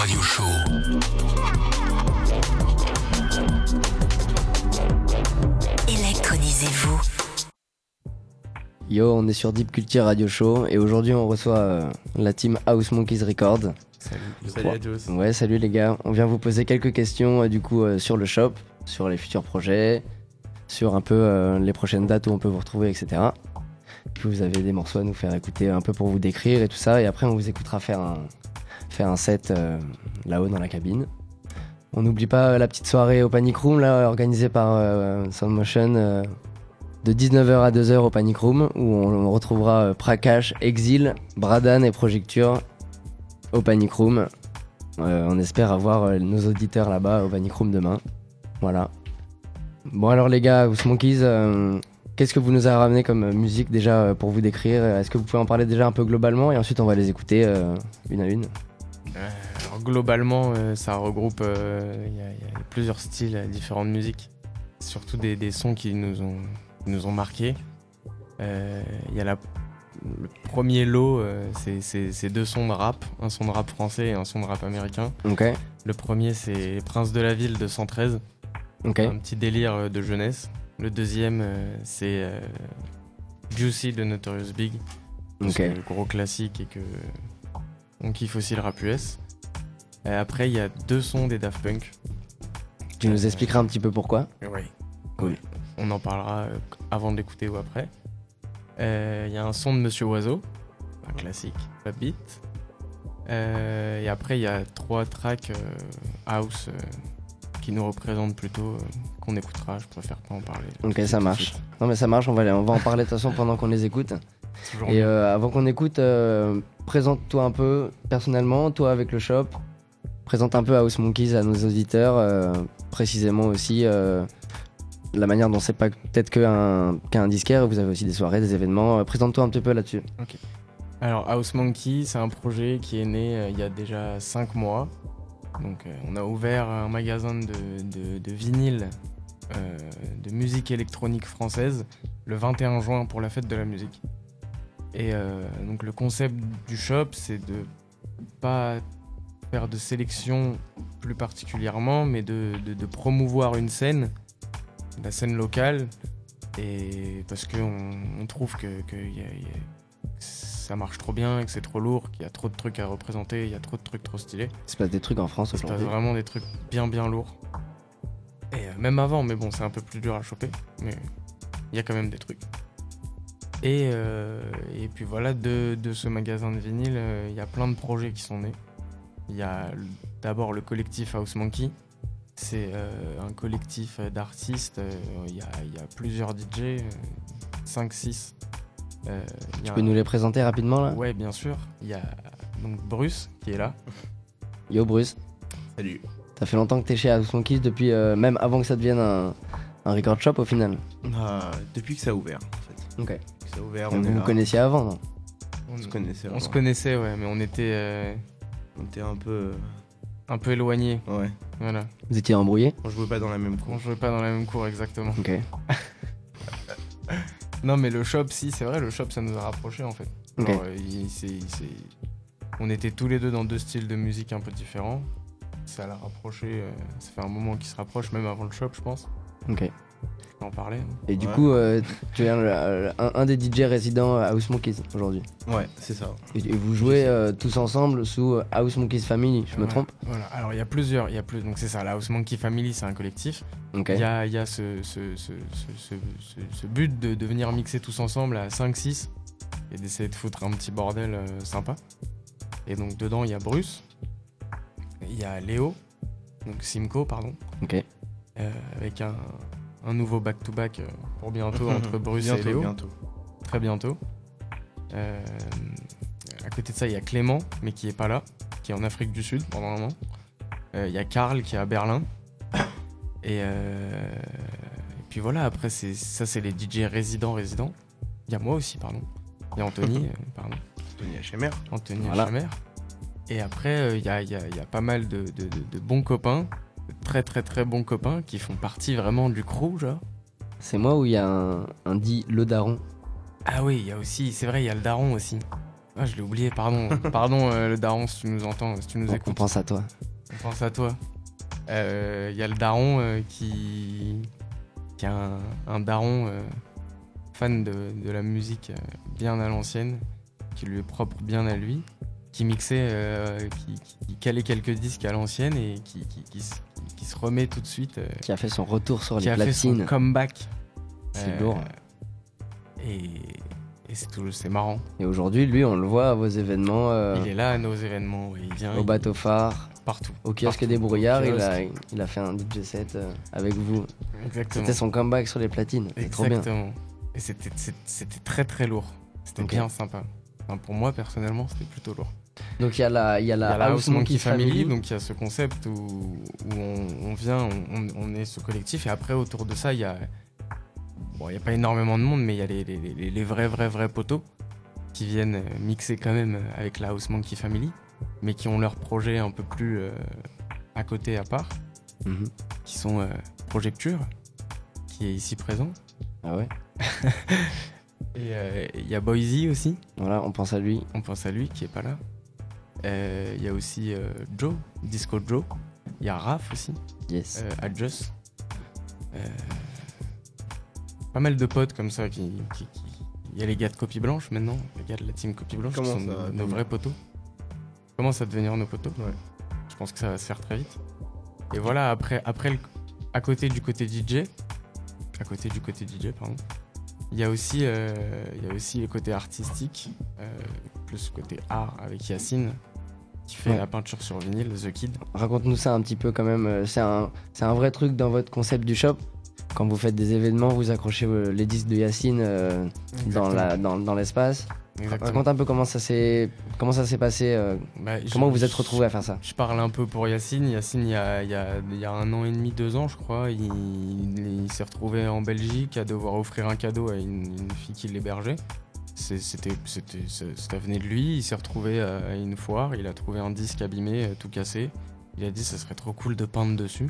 Radio Show. Électronisez-vous. Yo, on est sur Deep Culture Radio Show et aujourd'hui on reçoit euh, la team House Monkeys Records. Salut, Salut à tous. Ouais, salut les gars. On vient vous poser quelques questions euh, du coup euh, sur le shop, sur les futurs projets, sur un peu euh, les prochaines dates où on peut vous retrouver, etc. Puis vous avez des morceaux à nous faire écouter un peu pour vous décrire et tout ça. Et après on vous écoutera faire un, faire un set euh, là-haut dans la cabine. On n'oublie pas la petite soirée au Panic Room là organisée par euh, Soundmotion euh, de 19h à 2h au Panic Room où on, retrouvera Prakash, Exil, Bradan et Projecture au Panic Room. On espère avoir nos auditeurs là-bas au Panic Room demain. Voilà. Bon alors les gars, House qu'est-ce que vous nous avez ramené comme musique déjà pour vous décrire? Est-ce que vous pouvez en parler déjà un peu globalement? Et ensuite on va les écouter une à une alors globalement, euh, ça regroupe euh, il y, a- il y a plusieurs styles, euh, différentes musiques. Surtout des, des sons qui nous ont, qui nous ont marqués. Euh, Il y a la, le premier lot, euh, c'est- deux sons de rap, un son de rap français et un son de rap américain. Le premier, c'est Prince de la Ville de 113, ok, un petit délire euh, de jeunesse. Le deuxième, euh, c'est euh, Juicy de Notorious Big. gros classique et que on kiffe aussi le rap US. Et après, il y a deux sons des Daft Punk. Tu nous expliqueras un petit peu pourquoi Oui. Cool. On en parlera euh, avant de l'écouter ou après. Euh, Il y a un son de Monsieur Oiseau, un classique, pas beat. Euh, et après, il y a trois tracks euh, house euh, qui nous représentent plutôt, euh, qu'on écoutera. Je préfère pas en parler. Ok, ça marche. Non mais ça marche, on va, on va en parler de toute façon pendant qu'on les écoute. Et euh, avant qu'on écoute, euh, présente-toi un peu personnellement, toi avec le shop. Présente un peu House Monkeys à nos auditeurs, euh, précisément aussi la manière dont c'est pas peut-être qu'un qu'un disquaire, vous avez aussi des soirées, des événements. Présente-toi un petit peu là-dessus. Alors House Monkey, c'est un projet qui est né il y a déjà 5 mois. Donc on a ouvert un magasin de, de, de vinyle de musique électronique française le 21 juin pour la fête de la musique. Et euh, donc le concept du shop, c'est de pas faire de sélection plus particulièrement, mais de, de- de promouvoir une scène, la scène locale, et parce qu'on on trouve que, que y a- y a- ça marche trop bien, que c'est trop lourd, qu'il y a trop de trucs à représenter, il y a trop de trucs trop stylés. Il se passe des trucs en France Il se passe aujourd'hui. vraiment des trucs bien bien lourds. Et euh, même avant, mais bon, c'est un peu plus dur à choper, mais il y a quand même des trucs. Et, euh, et puis voilà, de, de ce magasin de vinyle, euh, il y a plein de projets qui sont nés. Il y a d'abord le collectif House Monkey. C'est euh, un collectif d'artistes. euh, Il y, a, il y a plusieurs DJ, 5-6. Tu peux nous les présenter rapidement là? Ouais, bien sûr. Il y a donc Bruce qui est là. Yo Bruce, Salut. ça fait longtemps que t'es chez House Monkeys depuis euh, même avant que ça devienne un, un record shop au final. Ah, depuis que ça a ouvert, en fait. Ok. Ouvert, vous on, vous là. connaissiez avant, non On, se connaissait On se connaissait, ouais, mais on était euh, On était un peu. un peu éloignés. Ouais. Voilà. Vous étiez embrouillés? On jouait pas dans la même On cour. jouait pas dans la même cour exactement. Ok. Non, mais le shop, si, c'est vrai, le shop, ça nous a rapprochés en fait. Ok. Genre, euh, il- c'est- c'est- On était tous les deux dans deux styles de musique un peu différents. Ça l'a rapproché. euh, ça fait un moment qu'ils se rapprochent, même avant le shop, je pense. Ok. En hein. Et du Ouais. coup, euh, tu es un, un- un des DJ résidents à House Monkeys aujourd'hui. Ouais, c'est ça. Et, et vous jouez euh, tous ensemble sous euh, House Monkeys Family, je me Ouais, trompe Voilà. Alors, il y a plusieurs. Il y a plus. Donc, c'est ça. La House Monkey Family, c'est un collectif. Il y a, y a ce, ce, ce, ce- ce- ce- ce but de, de venir mixer tous ensemble à 5-6 et d'essayer de foutre un petit bordel euh, sympa. Et donc dedans, il y a Bruce, il y a Léo, donc Simco, pardon, Ok. euh, avec un, un nouveau back-to-back euh, pour bientôt entre Bruce bientôt, et Léo, bientôt. très bientôt. Euh, à côté de ça, il y a Clément, mais qui est pas là, qui est en Afrique du Sud pendant un moment. Euh, Il y a Karl qui est à Berlin. Et, euh, et puis voilà, après, c'est ça, c'est les DJ résidents, résidents. Il y a moi aussi, pardon. Il y a Anthony, pardon. Tony HMR. Anthony Voilà. Et après, il y, a, il y a- il y a pas mal de, de- de- de bons copains, très très très bons copains qui font partie vraiment du crew, genre. C'est moi où il y a un, un dit le daron. Ah oui, il y a aussi, c'est vrai, il y a le daron aussi. Ah, je l'ai oublié, pardon. pardon, euh, le daron, si tu nous entends, si tu nous On, on écoutes. pense à toi. On pense à toi. Il y a le daron euh, qui, qui est un, un daron euh, fan de, de la musique euh, bien à l'ancienne, qui lui est propre bien à lui, qui mixait, euh, qui, qui calait quelques disques à l'ancienne et qui, qui, qui se- qui se remet tout de suite, euh, Qui a fait son retour sur qui les a fait son platines. comeback. C'est Euh, lourd. Et, et c'est tout, c'est marrant. Et aujourd'hui, lui, on le voit à vos événements, Il est là à nos événements, ouais, il vient au il- bateau phare, partout. au kiosque des brouillards. Il a, il a fait un DJ set avec vous. Exactement. C'était son comeback sur les platines. C'est trop bien. Exactement. Et c'était très très lourd. C'était bien sympa. Enfin, pour moi personnellement, c'était plutôt lourd. Donc il y a la, il y a y la, a la House Monkey Family. donc il y a ce concept où, où on, on vient, on, est ce collectif, et après autour de ça, il y a, bon, il y a pas énormément de monde, mais il y a les, les- les- les vrais vrais vrais poteaux qui viennent mixer quand même avec la House Monkey Family, mais qui ont leur projet un peu plus euh, à côté, à part, Mhm. qui sont euh, Projecture, qui est ici présent, Ah ouais. et euh, il y a Boise aussi. Voilà, on pense à lui. On pense à lui qui est pas là. Euh, Il y a aussi euh, Joe, Disco Joe. Il y a Raph aussi, Yes. euh, Adjust. Euh, pas mal de potes comme ça qui. qui- qui- Il y a les gars de Copie Blanche maintenant, les gars de la team Copie Blanche qui Comment sont ça nos, nos vrais poteaux. Commence à devenir nos poteaux. Ouais. Je pense que ça va se faire très vite. Et voilà, après, après le- à côté du côté DJ, à côté du côté DJ, pardon, il y a aussi, euh, il y a aussi le côté artistique, euh, plus côté art avec Yacine, qui fait Ouais. la peinture sur vinyle, The Kid. Raconte-nous ça un petit peu quand même. euh, C'est un, c'est un vrai truc dans votre concept du shop. Quand vous faites des événements, vous accrochez euh, les disques de Yacine euh, dans, la, dans, dans l'espace. Exactement. Raconte un peu comment ça s'est comment ça s'est passé. euh, Bah, comment vous vous êtes retrouvé à faire ça? Je parle un peu pour Yacine. Yacine, il y a, il y a- il y a un an et demi, deux ans, je crois, il, il s'est retrouvé en Belgique à devoir offrir un cadeau à une, une fille qui l'hébergeait. C'était, ça venait de lui. Il s'est retrouvé à une foire. Il a trouvé un disque abîmé, euh, tout cassé. Il a dit ça serait trop cool de peindre dessus.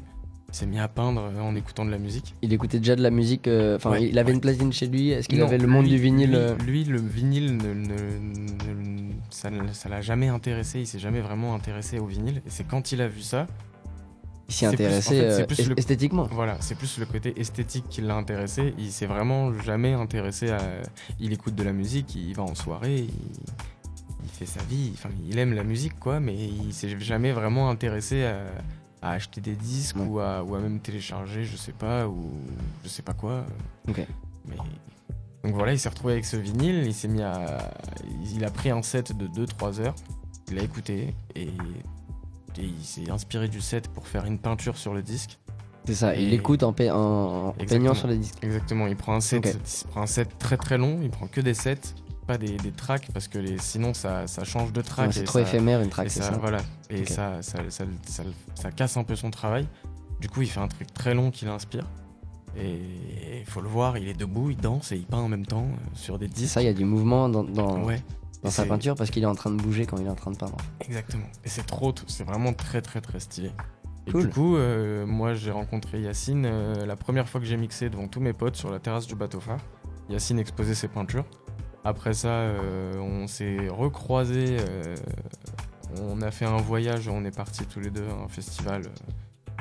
Il s'est mis à peindre euh, en écoutant de la musique. Il écoutait déjà de la musique. euh, Enfin, Ouais, il avait ouais. une platine chez lui. Est-ce qu'il avait le monde lui- du vinyle lui, euh, lui, le vinyle, ne, ne- ne- ça ne l'a jamais intéressé. Il s'est jamais vraiment intéressé au vinyle. Et c'est quand il a vu ça, Il s'y c'est plus- intéressait en fait, euh, le- esthétiquement. Voilà, c'est plus le côté esthétique qui l'a intéressé. Il s'est vraiment jamais intéressé à. Il écoute de la musique, il va en soirée, il, il fait sa vie. Enfin, il aime la musique, quoi, mais il s'est jamais vraiment intéressé à, à acheter des disques Ouais. ou, à, ou à même télécharger, je sais pas, ou je sais pas quoi. Ok. Mais. Donc voilà, il s'est retrouvé avec ce vinyle, il s'est mis à. Il a pris un set de 2-3 heures, il l'a écouté et. Il s'est inspiré du set pour faire une peinture sur le disque. C'est ça. Il Et- écoute en, en- peignant sur les disques. Exactement, il prend un set, il prend un set très très long, il prend que des sets, pas des, des tracks parce que les, sinon ça, ça change de track. Ouais, c'est et trop ça- éphémère une et track, c'est ça, ça. Voilà, et ça, casse un peu son travail. Du coup, il fait un truc très long qui l'inspire. Et il faut le voir, il est debout, il danse et il peint en même temps euh, sur des C'est disques. ça, il y a du mouvement dans, dans, Ouais, dans sa peinture parce qu'il est en train de bouger quand il est en train de peindre. exactement. Et c'est trop, c'est vraiment très très très stylé. Et Cool. du coup, euh, moi j'ai rencontré Yacine euh, la première fois que j'ai mixé devant tous mes potes sur la terrasse du bateau phare. Yacine exposait ses peintures. Après ça, euh, on s'est recroisés. on a fait un voyage, on est partis tous les deux à un festival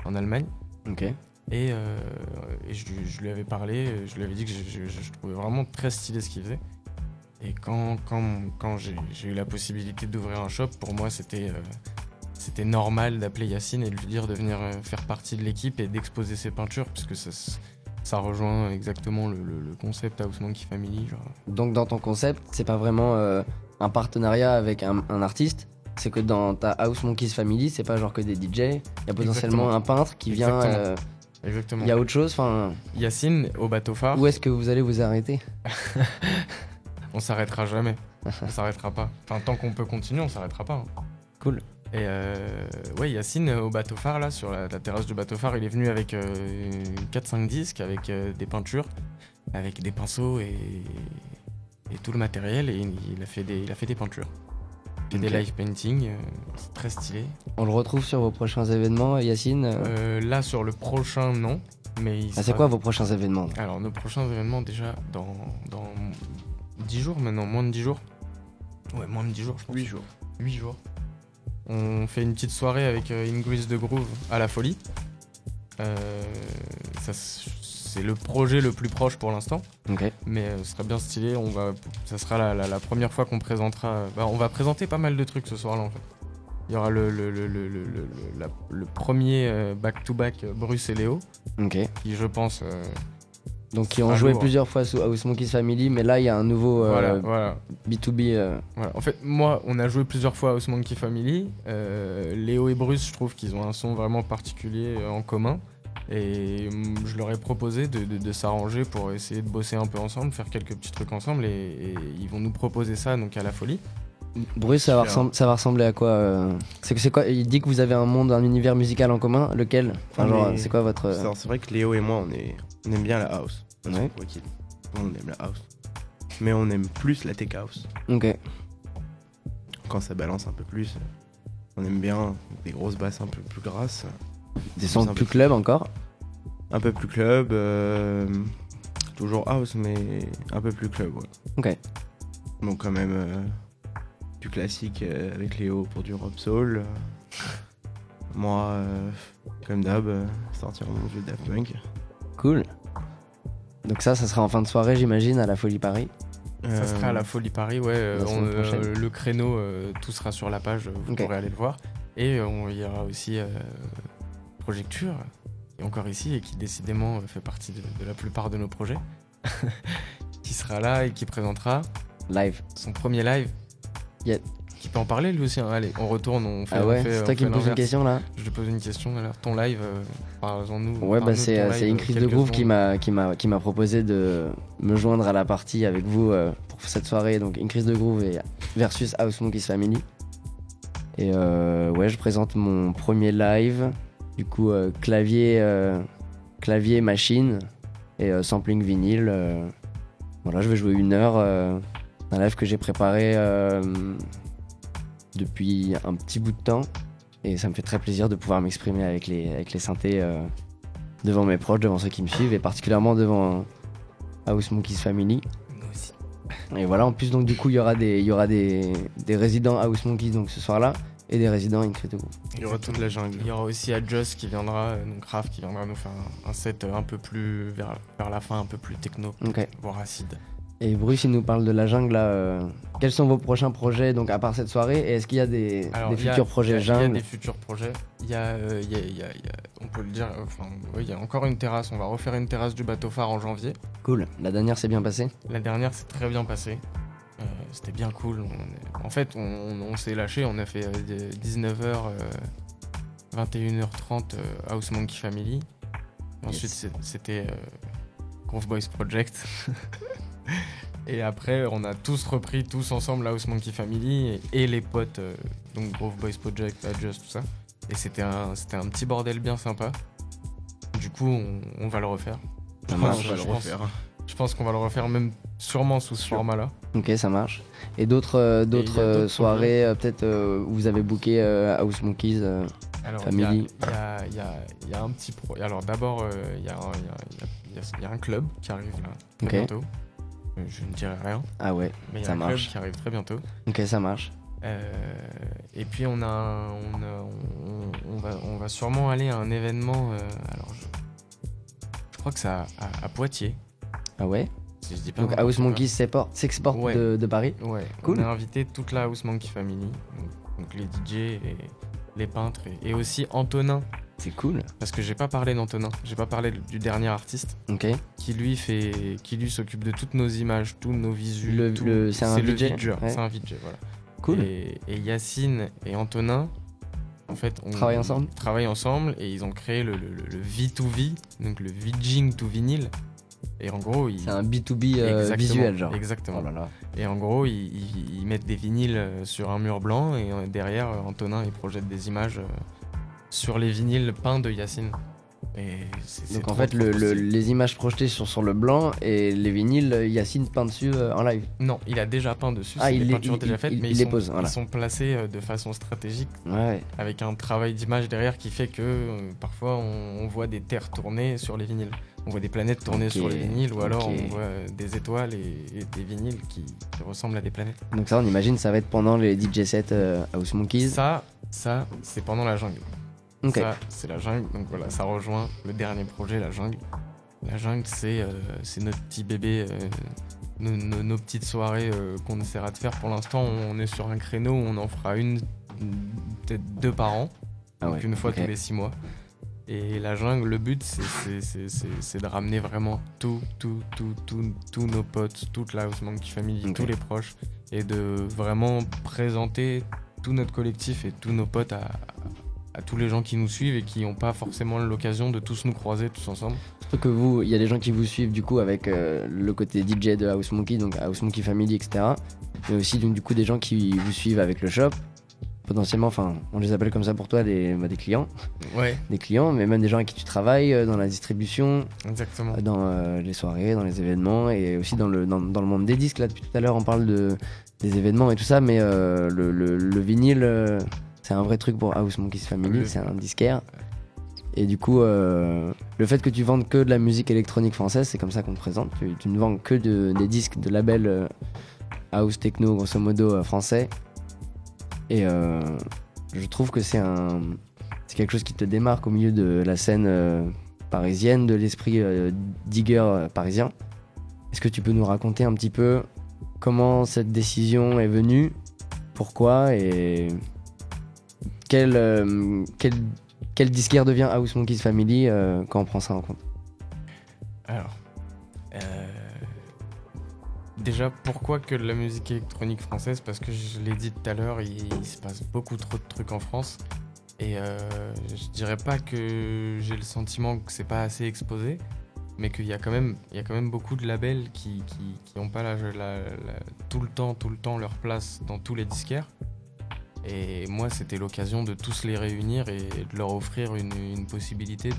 en Allemagne. Ok. Et, et je, lui- je lui avais parlé, je lui avais dit que je, je- je trouvais vraiment très stylé ce qu'il faisait. Et quand, quand, quand j'ai eu la possibilité d'ouvrir un shop, pour moi c'était euh, c'était normal d'appeler Yacine et de lui dire de venir euh, faire partie de l'équipe et d'exposer ses peintures, puisque ça, ça rejoint exactement le, le- le concept House Monkey Family. Genre. Donc dans ton concept, c'est pas vraiment euh, un partenariat avec un, un artiste. C'est que dans ta House Monkeys Family, c'est pas genre que des DJ. Il y a potentiellement Exactement. un peintre qui vient. Exactement. euh, Exactement. Il y a autre chose. Enfin, Yacine au bateau phare, où est-ce que vous allez vous arrêter? on s'arrêtera jamais. on s'arrêtera pas. Enfin, tant qu'on peut continuer, on s'arrêtera pas. hein. Cool. Et euh, ouais, Yacine euh, au bateau phare, là, sur la, la terrasse du bateau phare, il est venu avec euh, 4-5 disques, avec euh, des peintures, avec des pinceaux et, et tout le matériel, et il a fait des, il a fait des peintures. Il fait Ok. des live painting, c'est très stylé. On le retrouve sur vos prochains événements, Yacine. là, sur le prochain, non. Mais ah, c'est quoi vos prochains événements Alors, nos prochains événements, déjà, dans, dans 10 jours maintenant, moins de 10 jours, Ouais, moins de 10 jours, je pense. 8 jours. 8 jours. On fait une petite soirée avec euh, Ingris de Groove à la folie. Euh, ça, c'est le projet le plus proche pour l'instant, Ok. mais euh, ce serait bien stylé. On va, ça sera la, la- la première fois qu'on présentera. bah, on va présenter pas mal de trucs ce soir-là en fait. Il y aura le, le, le, le, le- le- la- le premier euh, back-to-back euh, Bruce et Léo, Ok. qui je pense. Euh, Donc qui ont joué lourd. plusieurs fois sous House Monkeys Family, mais là il y a un nouveau euh, voilà, voilà. B2B. euh, Voilà. En fait, moi, on a joué plusieurs fois à House Monkey Family. Euh, Léo et Bruce, je trouve qu'ils ont un son vraiment particulier euh, en commun. Et hum, je leur ai proposé de, de- de s'arranger pour essayer de bosser un peu ensemble, faire quelques petits trucs ensemble. Et, et ils vont nous proposer ça donc à la folie. Bruce, ça va, Super. ressem- ça va ressembler à quoi euh, C'est c'est quoi Il dit que vous avez un monde, un univers musical en commun. Lequel? Enfin, genre, c'est quoi votre euh, C'est vrai que Léo et moi, on, est... on aime bien la house. Que, Ouais. On aime la house. Mais on aime plus la tech house. Ok. Quand ça balance un peu plus, on aime bien des grosses basses un peu plus grasses. Des sons plus peu- club encore? Un peu plus club. euh, Toujours house, mais un peu plus club, ouais. Ok. Donc quand même du classique euh, avec Léo pour du rock soul. euh. Moi, euh, comme d'hab, sortir mon jeu Daft Punk. Cool. Donc ça, ça sera en fin de soirée, j'imagine, à la Folie Paris. Ça sera à la Folie Paris, ouais. euh, on- euh, le créneau, euh, tout sera sur la page, vous pourrez aller le voir. Et euh, on- il y aura aussi euh, Projecture, qui est encore ici et qui décidément fait partie de, de la plupart de nos projets. qui sera là et qui présentera Live. son premier live. Qui peut en parler lui aussi. hein. Allez, on retourne, on fait. Ah ouais C'est toi qui me poses une question là Je te pose une question alors. Ton live, euh, parlons-nous. Ouais, bah de c'est ton euh, euh, Increase de Groove qui m'a qui m'a qui m'a proposé de me joindre à la partie avec vous euh, pour cette soirée. Donc Increase de Groove et versus House Monkeys Family. Et euh, ouais, je présente mon premier live. Du coup, euh, clavier euh, clavier machine et euh, sampling vinyle. euh. Voilà, je vais jouer une heure. Euh, un live que j'ai préparé euh, depuis un petit bout de temps. Et ça me fait très plaisir de pouvoir m'exprimer avec les, avec les synthés euh, devant mes proches, devant ceux qui me suivent, et particulièrement devant House Monkeys Family. Nous aussi. Et voilà, en plus, donc du coup, il y aura des, il y aura des, des résidents House Monkeys donc, ce soir-là, et des résidents Incredible. Il y aura toute la jungle. Il y aura aussi Adjust qui viendra, euh, donc Raph qui viendra nous faire un, un set euh, un peu plus vers, vers la fin, un peu plus techno, Ok. voire acide. Et Bruce, il nous parle de la jungle là. euh, quels sont vos prochains projets, donc à part cette soirée, et est-ce qu'il y a des, Alors, des il y a- futurs y projets a- Il y a jungle des futurs projets. Il y a, euh, y a- on peut le dire, enfin, il y a encore une terrasse. On va refaire une terrasse du bateau phare en janvier. Cool. La dernière s'est bien passée La dernière s'est très bien passée. Euh, C'était bien cool. On En fait, on, on- on s'est lâché. On a fait euh, 19h, 21h30 euh, House Monkey Family. Ensuite, Yes. c'était Groove Boys Project. et après, on a tous repris tous ensemble la House Monkey Family et, et les potes, euh, donc Groove Boys Project, Adjust, tout ça. Et c'était un, c'était un petit bordel bien sympa. Du coup, on, on va le refaire. Ça on marche. va je le pense. refaire. Je pense qu'on va le refaire même sûrement sous ce format-là. Ok, ça marche. Et d'autres euh, d'autres euh, soirées, euh, peut-être euh, où vous avez booké euh, House Monkeys euh, Alors, il y a, Family? il y a- y y un petit pro. Alors, d'abord, euh, il y, a un- club qui arrive là, bientôt. Je ne dirai rien, Ah ouais, mais il y a Ça un marche. club qui arrive très bientôt. ok, ça marche. Euh, et puis, on, a, un- on, a- on- on va, on va sûrement aller à un événement. euh, alors, je, je crois que c'est à, à- à Poitiers. Ah ouais? Si je dis pas Donc n'importe House quoi. Monkeys s'exporte s'exporte Ouais. de, de Paris? Ouais, Cool. on a invité toute la House Monkey Family, donc, donc les DJ et les peintres, et, et aussi Antonin, C'est cool. parce que j'ai pas parlé d'Antonin, j'ai pas parlé du dernier artiste. Ok. qui lui fait qui lui s'occupe de toutes nos images tous nos visus Le- tout- le- c'est un VJ, ouais. c'est un VJ voilà Cool. et, et Yacine et Antonin en fait on Travaillent ensemble? travaillent ensemble et ils ont créé le, le, le- le V2V donc le VJing to vinyle et en gros ils C'est un B2B euh, visuel, genre. exactement Oh là là. et en gros ils, ils- ils mettent des vinyles euh, sur un mur blanc et euh, derrière euh, Antonin il projette des images euh, sur les vinyles peints de Yacine et Donc en fait, le- le- les images projetées sont sur le blanc et les vinyles, euh, Yacine peint dessus euh, en live. Non, il a déjà peint dessus. Ah, il des les- peintures il- déjà faites, il- mais il ils, les sont, pose, voilà. ils sont placés euh, de façon stratégique Ouais. avec un travail d'image derrière qui fait que euh, parfois on, on voit des terres tournées sur les vinyles. on voit des planètes tourner sur les vinyles ou alors on voit des étoiles et, et des vinyles qui, qui ressemblent à des planètes. Donc ça, on imagine, ça va être pendant les DJ sets euh, House Monkeys. Ça, ça, c'est pendant la jungle. Ok. Ça, c'est la jungle. Donc voilà, ça rejoint le dernier projet, la jungle. La jungle, c'est euh, c'est notre petit bébé, euh, nos, nos- nos petites soirées euh, qu'on essaiera de faire. Pour l'instant, on est sur un créneau où on en fera une, peut-être deux par an. Ah donc ouais, une fois tous les six mois. Et la jungle, le but, c'est- c'est- c'est de ramener vraiment tout, tout, tout, tout, tous nos potes, toute la House Monkey Family, tous les proches, et de vraiment présenter tout notre collectif et tous nos potes à, à tous les gens qui nous suivent et qui n'ont pas forcément l'occasion de tous nous croiser tous ensemble. Surtout que vous, il y a des gens qui vous suivent du coup avec euh, le côté DJ de House Monkey, donc House Monkey Family, etc. Mais aussi donc, du coup des gens qui vous suivent avec le shop. Potentiellement, enfin, on les appelle comme ça pour toi des, bah, des clients, Ouais, des clients, mais même des gens avec qui tu travailles euh, dans la distribution, exactement. dans euh, les soirées, dans les événements et aussi dans le, dans, dans le monde des disques. Là, depuis tout à l'heure, on parle de, des événements et tout ça, mais euh, le, le- le vinyle, euh, c'est un vrai truc pour House Monkeys Family, c'est un disquaire. Et du coup, euh, le fait que tu vendes que de la musique électronique française, c'est comme ça qu'on te présente. Tu, tu ne vends que de- des disques de labels euh, house techno, grosso modo, euh, français. Et je trouve que c'est un, c'est quelque chose qui te démarque au milieu de la scène parisienne, de l'esprit digger parisien. Est-ce que tu peux nous raconter un petit peu comment cette décision est venue, pourquoi? Et quel, euh, quel, quel disquaire devient House Monkeys Family euh, quand on prend ça en compte Alors, euh, déjà, pourquoi que de la musique électronique française? Parce que je l'ai dit tout à l'heure, il, se passe beaucoup trop de trucs en France. Et euh, je dirais pas que j'ai le sentiment que c'est pas assez exposé, mais qu'il y, y a quand même beaucoup de labels qui qui, qui ont pas la- tout le temps, tout le temps leur place dans tous les disquaires. Et moi, c'était l'occasion de tous les réunir et de leur offrir une, une possibilité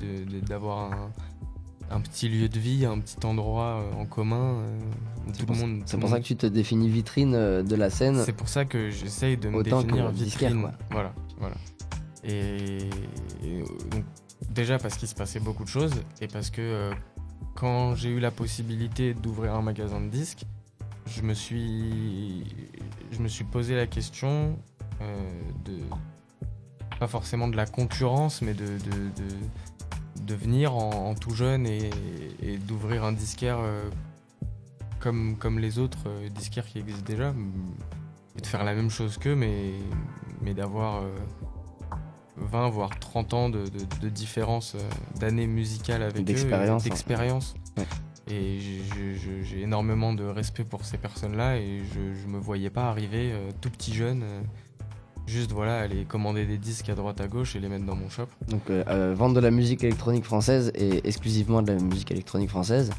d'avoir un, un petit lieu de vie, un petit endroit euh, en commun euh, C'est pour, monde. ça que tu te définis vitrine euh, de la scène. c'est pour ça que j'essaye de me définir vitrine. quoi. Voilà, voilà. Et, et, donc, déjà parce qu'il se passait beaucoup de choses et parce que euh, quand j'ai eu la possibilité d'ouvrir un magasin de disques, je me suis, je me suis posé la question de pas forcément de la concurrence, mais de, de, de, de venir en, en tout jeune et, et d'ouvrir un disquaire euh, comme, comme les autres euh, disquaires qui existent déjà, m- et de faire la même chose qu'eux, mais, mais d'avoir euh, 20 voire 30 ans de, de- différence euh, d'années musicales avec eux, D'expérience, et d'expérience. Ouais. Et j'ai- énormément de respect pour ces personnes-là et je, je me voyais pas arriver euh, tout petit jeune, euh, juste voilà, aller commander des disques à droite à gauche et les mettre dans mon shop. Donc euh, euh, vendre de la musique électronique française et exclusivement de la musique électronique française,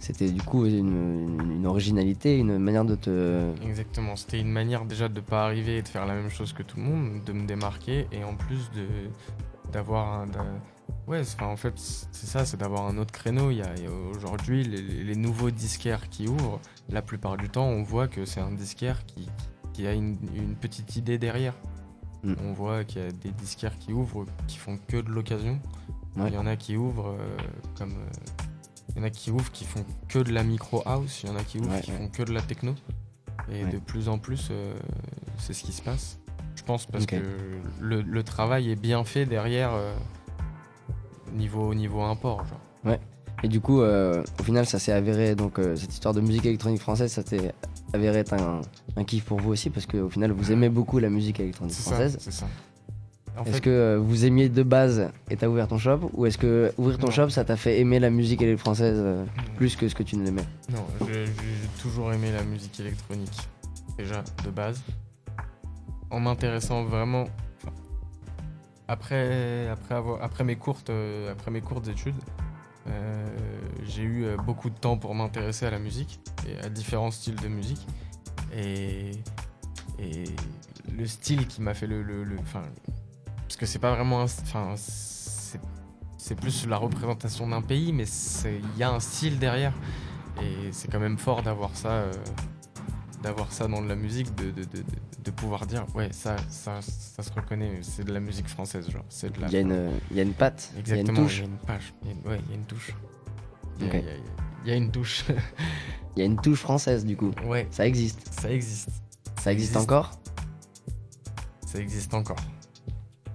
c'était du coup une, une- originalité, une manière de te... Exactement, c'était une manière déjà de pas arriver et de faire la même chose que tout le monde, de me démarquer et en plus de d'avoir un ouais, enfin, en fait c'est ça, c'est d'avoir un autre créneau. Il y a, il y a aujourd'hui les, les nouveaux disquaires qui ouvrent, la plupart du temps on voit que c'est un disquaire qui, qui a une, une petite idée derrière. Mm. On voit qu'il y a des disquaires qui ouvrent qui font que de l'occasion. Ouais. Il y en a qui ouvrent euh, comme euh, il y en a qui ouvrent qui font que de la micro house, il y en a qui ouvrent Ouais, qui ouais. font que de la techno. Et Ouais. de plus en plus, euh, c'est ce qui se passe. Je pense parce que le, le travail est bien fait derrière euh, niveau, niveau import. Genre. Et du coup, euh, au final, ça s'est avéré, donc euh, cette histoire de musique électronique française, ça s'est avéré être un, un kiff pour vous aussi, parce qu'au final, vous aimez beaucoup la musique électronique C'est ça. française. C'est ça. Est-ce fait, que euh, vous aimiez de base et t'as ouvert ton shop, ou est-ce que ouvrir ton Non. shop, ça t'a fait aimer la musique électronique française euh, plus que ce que tu ne l'aimais? Non, j'ai toujours aimé la musique électronique, déjà de base. En m'intéressant vraiment. Après, après, avoir, après, mes courtes, euh, après mes courtes études, j'ai eu euh, beaucoup de temps pour m'intéresser à la musique et à différents styles de musique. Et, le style qui m'a fait le. le, parce que c'est pas vraiment c'est plus la représentation d'un pays, mais il y a un style derrière. Et c'est quand même fort d'avoir ça, euh, d'avoir ça dans de la musique, de, de, de, de- pouvoir dire ouais ça, ça, ça se reconnaît, c'est de la musique française, genre c'est de la. Il y, a une, il y a une patte, il y a une Exactement. touche. Il y a une page. il y a une- ouais, il y a une touche. Il y, a- Ok. il y a- il y a une touche. Il y a une touche française du coup. ouais, Ça existe. ça existe. Ça existe existe. encore? Ça existe encore.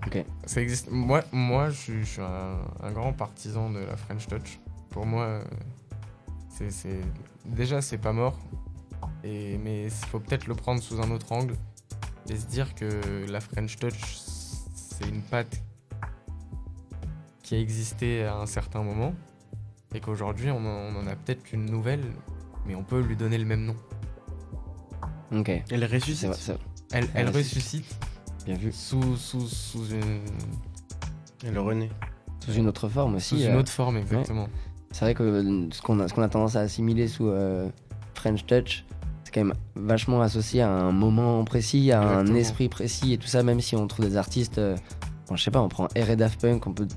Ok. Ça existe. Moi, moi je suis, je suis un, un grand partisan de la French Touch. Pour moi, euh, c'est- déjà, c'est pas mort. Et, mais il faut peut-être le prendre sous un autre angle et se dire que la French Touch, c'est une patte qui a existé à un certain moment et qu'aujourd'hui, on, en- on en a peut-être qu'une nouvelle, mais on peut lui donner le même nom. Ok. Elle ressuscite. Elle, ressuscite bien vu. sous, sous, sous une, Elle renaît. Sous une autre forme sous aussi. une euh, autre forme, exactement. C'est vrai que euh, ce qu'on a, ce qu'on a tendance à assimiler sous euh, French Touch, quand même vachement associé à un moment précis, à un esprit précis et tout ça, même si on trouve des artistes. euh, bon, je sais pas, on prend R et Daft Punk, on peut,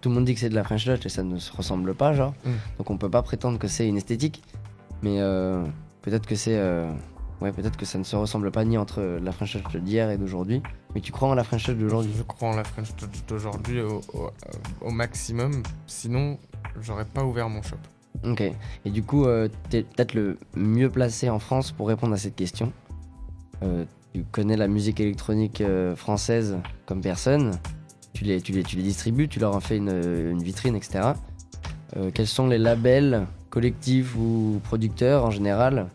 tout le monde dit que c'est de la French Touch et ça ne se ressemble pas, genre. Mm. Donc on peut pas prétendre que c'est une esthétique, mais euh, peut-être que c'est. euh, ouais, peut-être que ça ne se ressemble pas ni entre la French Touch d'hier et d'aujourd'hui. Mais tu crois en la French Touch d'aujourd'hui? Je crois en la French Touch d'aujourd'hui au, au- au maximum. Sinon, j'aurais pas ouvert mon shop. Ok. Et du coup, euh, t'es peut-être le mieux placé en France pour répondre à cette question. Euh, tu connais la musique électronique euh, française comme personne. Tu les, tu, les, tu les distribues, tu leur en fais une, une vitrine, etc. Euh, quels sont les labels collectifs ou producteurs en général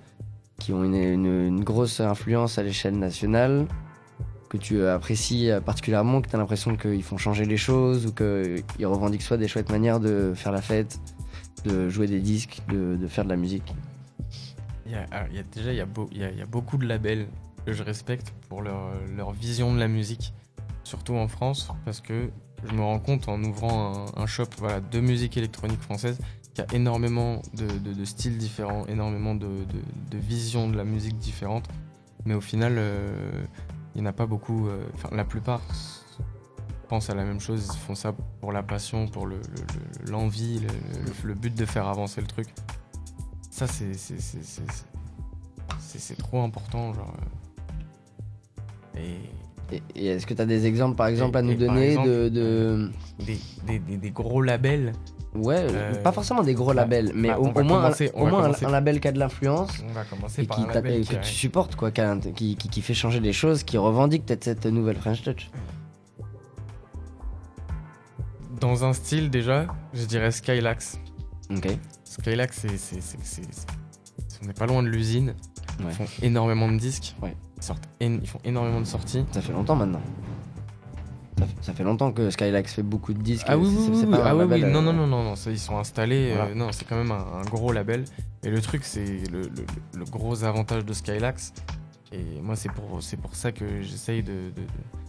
qui ont une, une- une grosse influence à l'échelle nationale que tu apprécies particulièrement, que tu as l'impression qu'ils font changer les choses ou qu'ils revendiquent soit des chouettes manières de faire la fête, de jouer des disques, de, de faire de la musique. Il y a, alors, il y a- déjà, il y, a il y a- beaucoup de labels que je respecte pour leur, leur vision de la musique, surtout en France, parce que je me rends compte en ouvrant un, un shop voilà, de musique électronique française qu'il y a énormément de, de- styles différents, énormément de visions de la musique différentes, mais au final, euh, il n'y en a pas beaucoup, euh, enfin la plupart pensent à la même chose, ils font ça pour la passion, pour le- le- le- l'envie, le, le- but de faire avancer le truc. Ça, c'est. trop important, genre. euh, Et Et, et est-ce que tu as des exemples, par exemple, à Et- nous et par donner exemple, de, de- des, des, des- des gros labels? Ouais, euh, pas forcément des gros bah, labels, mais bah, au, au moins, un, au moins un- un label qui a de l'influence On va commencer et, par qui un label qui que tu supportes, quoi, qui, qui- qui fait changer les choses, qui revendique peut-être cette nouvelle French Touch. Dans un style, déjà, je dirais Skylax. Ok. Skylax, c'est. c'est- c'est- c'est- c'est- On n'est pas loin de l'usine. Ouais. Ils font énormément de disques. Ouais. Ils, sortent ils font énormément de sorties. Ça fait longtemps maintenant. Ça fait, ça fait longtemps que Skylax fait beaucoup de disques. Ah oui, c'est- oui, c'est- oui, pas Ah oui, oui. Non, euh, non, non, non, non, ils sont installés. euh, non, c'est quand même un, un gros label. Et le truc, c'est le, le- le gros avantage de Skylax. Et moi, c'est pour, c'est pour ça que j'essaye de, de- de-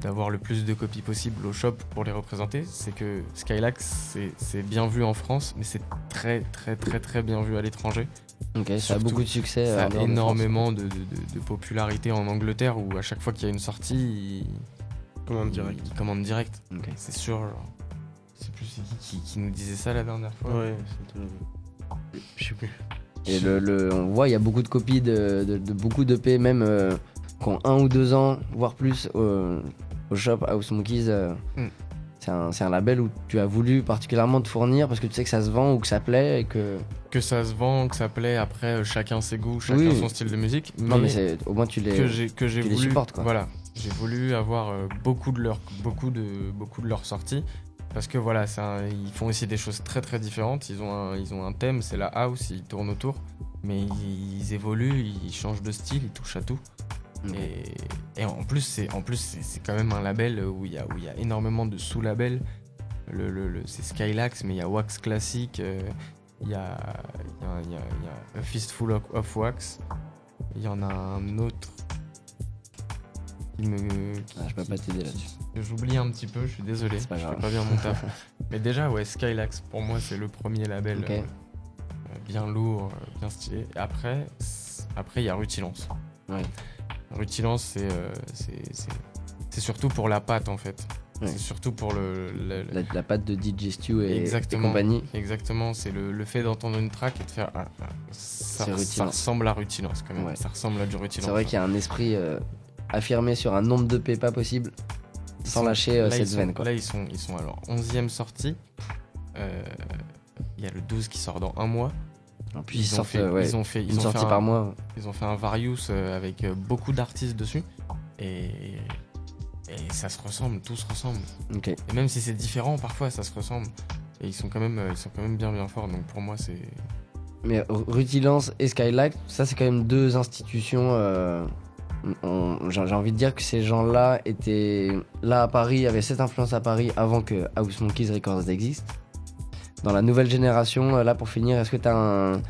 d'avoir le plus de copies possible au shop pour les représenter. C'est que Skylax, c'est, bien vu en France, mais c'est très, très, très, très bien vu à l'étranger. Ok, ça a beaucoup de succès. euh, Ça a de énormément de, de- de- de popularité en Angleterre où à chaque fois qu'il y a une sortie, ils, direct. commandent direct. C'est sûr, genre. Je sais plus qui, qui qui nous disait ça la dernière fois. Ouais, c'était. Je sais plus. Et le, le- on voit, il y a beaucoup de copies de, de, de beaucoup d'EP, même euh, qui ont un ou deux ans, voire plus, au, au shop House Monkeys. euh, Mm. C'est un, c'est un label où tu as voulu particulièrement te fournir parce que tu sais que ça se vend ou que ça plaît et que. Que ça se vend, que ça plaît, après euh, chacun ses goûts, chacun Oui. son style de musique. Non, mais c'est au moins tu les. que j'ai que j'ai les voulu supportes, quoi. voilà j'ai voulu avoir euh, beaucoup de leurs beaucoup de beaucoup de leurs sorties parce que voilà un- ils font aussi des choses très très différentes ils ont un, ils ont un thème c'est la house ils tournent autour mais ils, ils évoluent ils changent de style ils touchent à tout Ok. et, et en plus c'est en plus c'est quand même un label où il y a où il y a énormément de sous-labels le, le- le- c'est Skylax mais il y a Wax Classic euh, il y a il y a, il y a- il y a A Fistful of, of Wax il y en a un autre qui me. qui- Ah, je peux pas t'aider là-dessus. J'oublie un petit peu, je suis désolé. Pas je fais pas bien mon taf. Mais déjà, ouais, Skylax, pour moi, c'est le premier label euh, euh, bien lourd, bien stylé. Et après, après il y a Rutilance. Ouais. Rutilance, c'est euh, c'est- surtout pour la pâte, en fait. Ouais. C'est surtout pour le. le- le- La, la patte de DJ Stu et, compagnie. Exactement, c'est le, le fait d'entendre une track et de faire. ah, ah, ça, ça ressemble à Rutilance quand même. Ouais. Ça ressemble à du Rutilance. C'est vrai qu'il y a un esprit euh, affirmé sur un nombre de P pas possible sans sont- lâcher euh, cette veine. Quoi. Là, ils sont, ils sont alors 11e sortie. Euh, Il y a le 12 qui sort dans un mois. Puis ils, ils, ont sortent, fait, euh, ouais, ils ont fait, ils ont fait un- par mois. Ils ont fait un Various euh, avec euh, beaucoup d'artistes dessus. Et, et ça se ressemble, tout se ressemble. Et même si c'est différent, parfois ça se ressemble. Et ils sont quand même, ils sont quand même bien bien forts. Donc pour moi, c'est. Mais Rutilance et Skylight, ça c'est quand même deux institutions. euh, on- J'ai j'ai envie de dire que ces gens-là étaient là à Paris, avaient cette influence à Paris avant que House Monkeys Records existe. Dans la nouvelle génération, euh, là pour finir, est-ce que tu as un,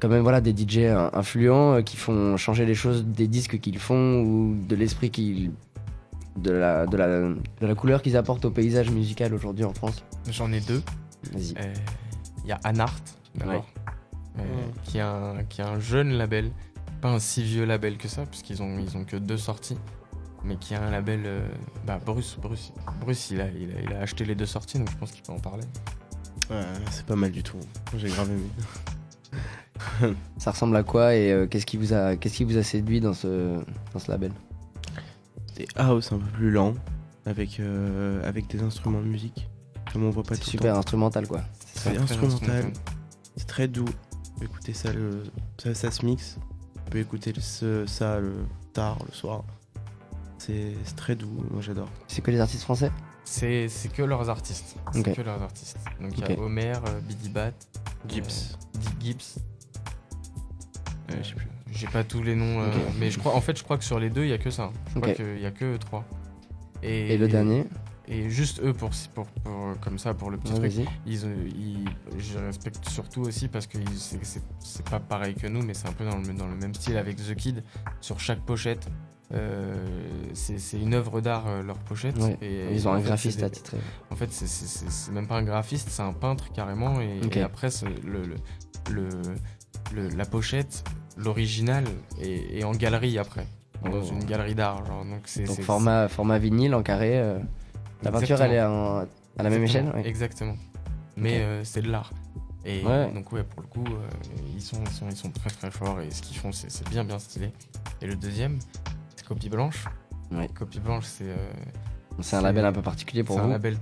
quand même voilà, des DJ influents euh, qui font changer les choses des disques qu'ils font ou de l'esprit qu'ils. De la, de, la, de la couleur qu'ils apportent au paysage musical aujourd'hui en France? J'en ai deux. Vas-y. Euh, Il y a Anart, d'abord, euh, qui, est un, qui est un jeune label, pas un si vieux label que ça, puisqu'ils ont, ils ont que deux sorties, mais qui a un label. euh, bah, Bruce, Bruce, Bruce il, a, il, a, il a acheté les deux sorties, donc je pense qu'il peut en parler. Ouais, c'est pas mal du tout. J'ai grave aimé. Ça ressemble à quoi et euh, qu'est-ce qui vous a qu'est-ce qui vous a séduit dans ce dans ce label? Des house un peu plus lent, avec, euh, avec des instruments de musique. Comme on voit pas C'est tout le super temps. instrumental quoi. C'est instrumental. C'est très doux. On peut écouter ça, le... ça, ça se mixe. On peut écouter le- ce- ça le tard, le soir. C'est c'est très doux, moi j'adore. C'est que les artistes français? C'est c'est que leurs artistes. C'est que leurs artistes. Donc il y a Homer, euh, Biddy Bat, Gibbs. euh, Dick Gibbs. Ouais, je sais plus. J'ai pas tous les noms, euh, mais je crois, en fait, je crois que sur les deux, il y a que ça. Je crois qu'il y a que eux trois. Et, Et le dernier Et juste eux pour, pour, pour- comme ça pour le petit Ouais, truc. Ils, euh, ils- je respecte surtout aussi parce que c'est- pas pareil que nous, mais c'est un peu dans le, dans le même style avec The Kid. Sur chaque pochette, euh, c'est c'est une œuvre d'art euh, leur pochette. Ouais. Et, Ils ont un graphiste des- titrer. En fait, c'est- même pas un graphiste, c'est un peintre carrément. Et, après, c'est le, le, le- le- la pochette, l'original, est, est en galerie après. Dans Oh. une galerie d'art. Donc, format format vinyle en carré. euh, La peinture elle est à la même échelle Exactement, ouais. Exactement. Mais euh, c'est de l'art. Et Ouais. donc ouais, pour le coup, euh, ils, sont, ils, sont, ils sont très très forts et ce qu'ils font, c'est bien bien stylé. Et le deuxième, Copie Blanche. Ouais. Copie Blanche, c'est euh, C'est un label un peu particulier pour c'est un vous. label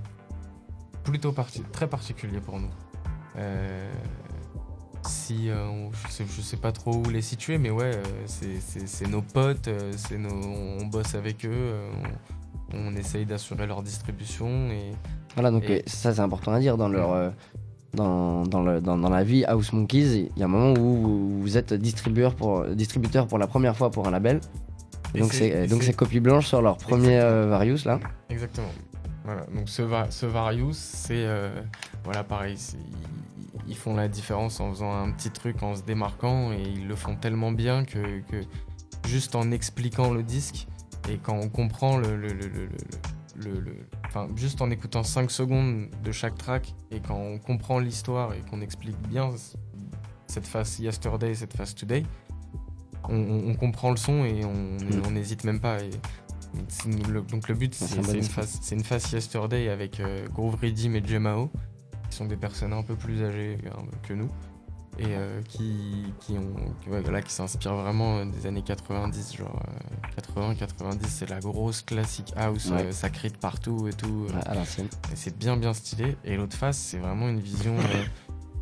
plutôt parti- très particulier pour nous. Euh, si euh, on- je, sais, je sais pas trop où les situer, mais ouais, euh, c'est- nos potes, c'est on bosse avec eux, on, on essaye d'assurer leur distribution et Voilà donc Et- ça c'est important à dire dans leur euh, dans, dans, le, dans, dans la vie House Monkeys, il y a un moment où vous, vous êtes distributeur pour, distributeur pour la première fois pour un label. Donc c'est- donc c'est- copie blanche sur leur premier euh, Various là. Exactement. Voilà, donc ce, va- ce Various, c'est. euh, voilà, pareil, ils, font la différence en faisant un petit truc, en se démarquant, et ils le font tellement bien que, que juste en expliquant le disque, et quand on comprend le. le, le, Enfin, juste en écoutant 5 secondes de chaque track, et quand on comprend l'histoire et qu'on explique bien cette phase Yesterday, cette phase Today, on, comprend le son et on Mm. n'hésite même pas. Et, le- donc le but, c'est une, une phase Yesterday avec euh, Groove et Jemao, qui sont des personnes un peu plus âgées hein, que nous, et euh, qui, qui, ont, qui- ouais, voilà, qui s'inspirent vraiment euh, des années 90, genre 80-90, c'est la grosse classique house, Ouais. euh, ça crie de partout et tout. euh, et c'est bien bien stylé. Et l'autre face, c'est vraiment une vision euh,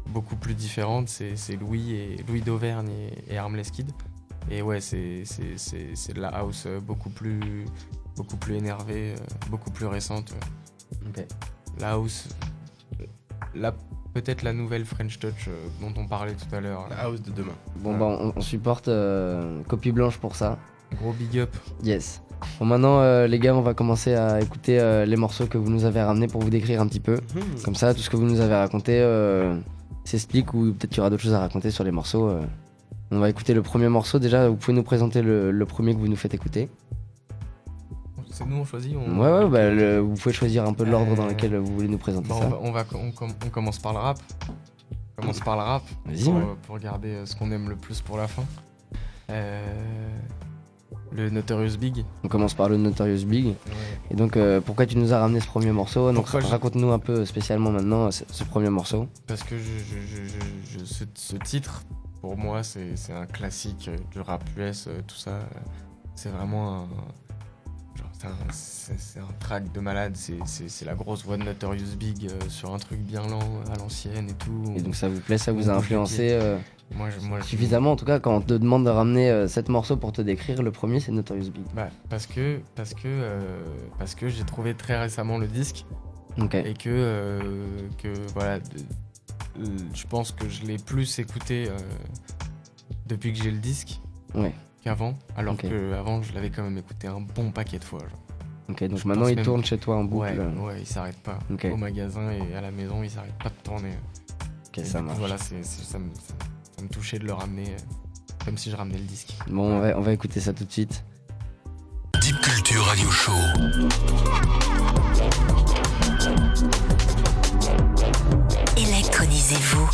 beaucoup plus différente. C'est c'est Louis et Louis d'Auvergne et, et Armless Kid. Et ouais, c'est c'est- c'est- c'est de la house euh, beaucoup plus beaucoup plus énervée, euh, beaucoup plus récente. La house, la peut-être la nouvelle French Touch euh, dont on parlait tout à l'heure. La house de demain. Bon Ouais. bah on, on supporte euh, copie blanche pour ça. Gros big up. Yes. Bon maintenant euh, les gars on va commencer à écouter euh, les morceaux que vous nous avez ramenés pour vous décrire un petit peu. Comme ça tout ce que vous nous avez raconté euh, s'explique ou peut-être qu'il y aura d'autres choses à raconter sur les morceaux. On va écouter le premier morceau déjà. Vous pouvez nous présenter le, le premier que vous nous faites écouter. C'est nous on choisit. On... Ouais ouais bah, le- vous pouvez choisir un peu l'ordre dans Euh, lequel vous voulez nous présenter on, ça. on, va- on com- on commence par le rap. On commence par le rap. Vas-y. pour, ouais. euh, pour garder euh, ce qu'on aime le plus pour la fin. Euh, le Notorious Big. On commence par le Notorious Big. Et donc pourquoi tu nous as ramené ce premier morceau? Donc raconte-nous un peu spécialement maintenant ce, ce premier morceau. Parce que je, je- je- je- je- ce, ce titre, pour moi, c'est un classique euh, du rap US, euh, tout ça. C'est vraiment un. genre, C'est un- track de malade, c'est- la grosse voix de Notorious Big euh, sur un truc bien lent à l'ancienne et tout. Et donc ça vous plaît, ça vous a influencé euh, moi, je, moi, je- suffisamment en tout cas quand on te demande de ramener euh, sept morceaux pour te décrire, le premier c'est Notorious Big. Bah, parce que, parce que, euh, parce que j'ai trouvé très récemment le disque et que, que voilà, de- je pense que je l'ai plus écouté euh, depuis que j'ai le disque Ouais. qu'avant, alors que avant je l'avais quand même écouté un bon paquet de fois. genre. Ok, donc Je maintenant il même- tourne chez toi en boucle. Ouais, euh, ouais, il s'arrête pas. Ok. Au magasin et à la maison, il s'arrête pas de tourner. Ok, Et ça coup, marche. Voilà, ça, me, ça- ça me touchait de le ramener, euh, comme si je ramenais le disque. Bon, on va, on va écouter ça tout de suite. Deep Culture Radio Show. Électronisez-vous.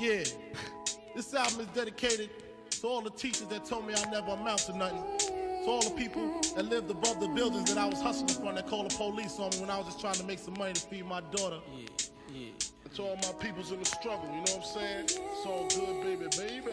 Yeah. This album is dedicated to all the teachers that told me I never amount to nothing. To all the people that lived above the buildings that I was hustling from that called the police on me when I was just trying to make some money to feed my daughter. And to all my peoples in the struggle, you know what I'm saying? It's all good, baby, baby.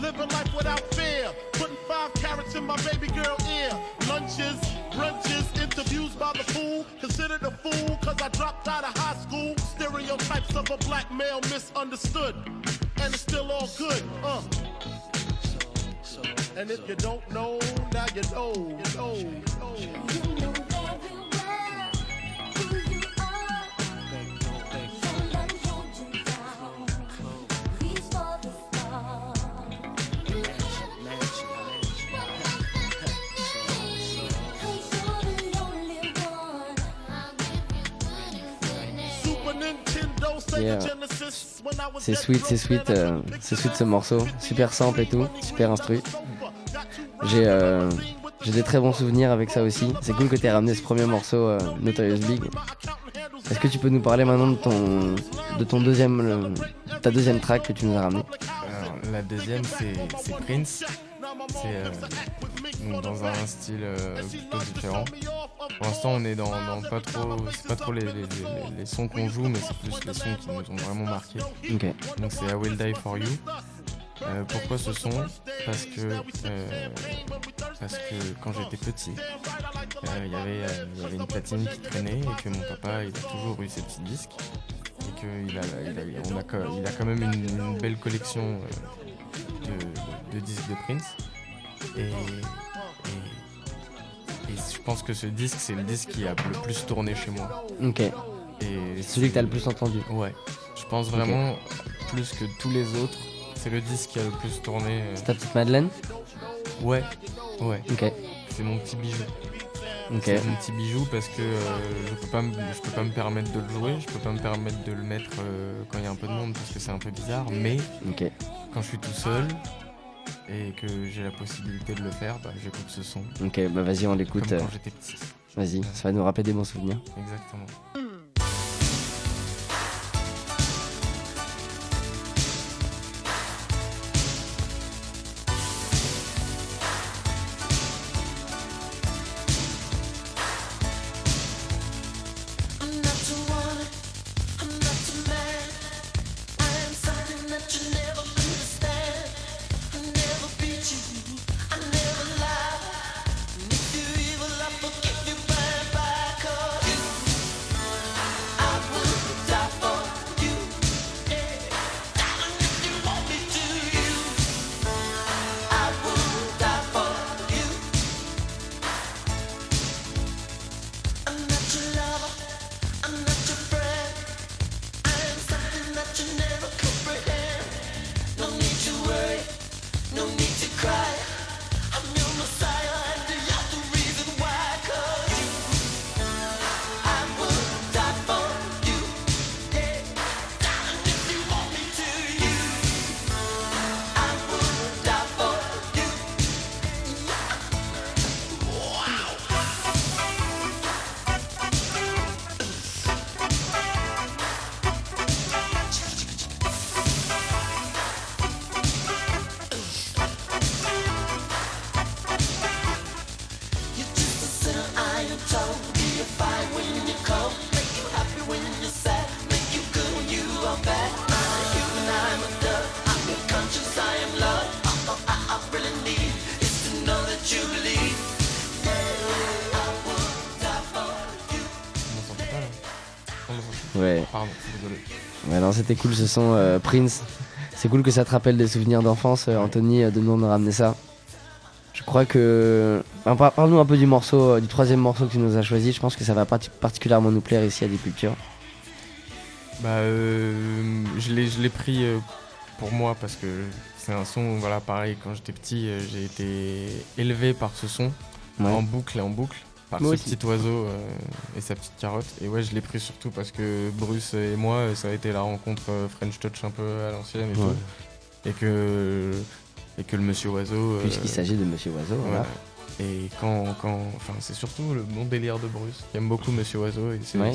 Living life without fear, putting five carrots in my baby girl ear. Lunches, brunches, interviews by the fool. Considered a fool cause I dropped out of high school. Stereotypes of a black male misunderstood. And it's still all good, uh. And if you don't know, now you know, you know, you know. C'est sweet, c'est sweet, euh, c'est sweet ce morceau. Super simple et tout, super instru. J'ai euh, j'ai des très bons souvenirs avec ça aussi. C'est cool que tu aies ramené ce premier morceau euh, Notorious Big. Est-ce que tu peux nous parler maintenant de ton, de ton deuxième, le- ta deuxième track que tu nous as ramené Alors, la deuxième, c'est Prince. C'est euh, dans un style euh, plutôt différent. Pour l'instant, on est dans, dans pas trop, c'est pas trop les, les- les- les sons qu'on joue, mais c'est plus les sons qui nous ont vraiment marqués. Donc c'est I Will Die For You. Euh, pourquoi ce son? Parce que euh, parce que quand j'étais petit, euh, il y avait euh, il y avait une platine qui traînait et que mon papa il a toujours eu ces petits disques et qu'il a, il a, on a, co- il a quand même une, une belle collection euh, de, de disques de Prince et, et, et je pense que ce disque c'est le disque qui a le plus tourné chez moi Ok. et celui que t'as le plus entendu. Ouais, je pense vraiment plus que tous les autres, c'est le disque qui a le plus tourné. C'est ta petite Madeleine Ouais, ouais, Ok. c'est mon petit bijou. Ok. C'est mon petit bijou parce que euh, je peux pas me, je peux pas me permettre de le jouer, je peux pas me permettre de le mettre euh, quand il y a un peu de monde parce que c'est un peu bizarre, mais. Quand je suis tout seul et que j'ai la possibilité de le faire, bah, j'écoute ce son Ok. Bah vas-y, on l'écoute. euh, quand j'étais petit. Vas-y, ça va nous rappeler des bons souvenirs. Exactement. C'était cool ce son euh, Prince. C'est cool que ça te rappelle des souvenirs d'enfance, euh, Anthony, euh, de nous de ramener ça. Je crois que. Enfin, Parle-nous un peu du morceau, du troisième morceau que tu nous as choisi. Je pense que ça va parti- particulièrement nous plaire ici à Deep Culture. Bah, euh, je l'ai pris pour moi parce que c'est un son, voilà, pareil, quand j'étais petit, j'ai été élevé par ce son, Ouais. en boucle et en boucle, par Moi ce aussi. petit oiseau euh, et sa petite carotte. Et ouais, je l'ai pris surtout parce que Bruce et moi, euh, ça a été la rencontre euh, French Touch un peu à l'ancienne et Ouais. tout. Et que, et que le monsieur oiseau. euh, Puisqu'il s'agit de Monsieur Oiseau. voilà. Ouais. Et quand, quand, enfin, c'est surtout le bon délire de Bruce. J'aime beaucoup Monsieur Oiseau et c'est Ouais.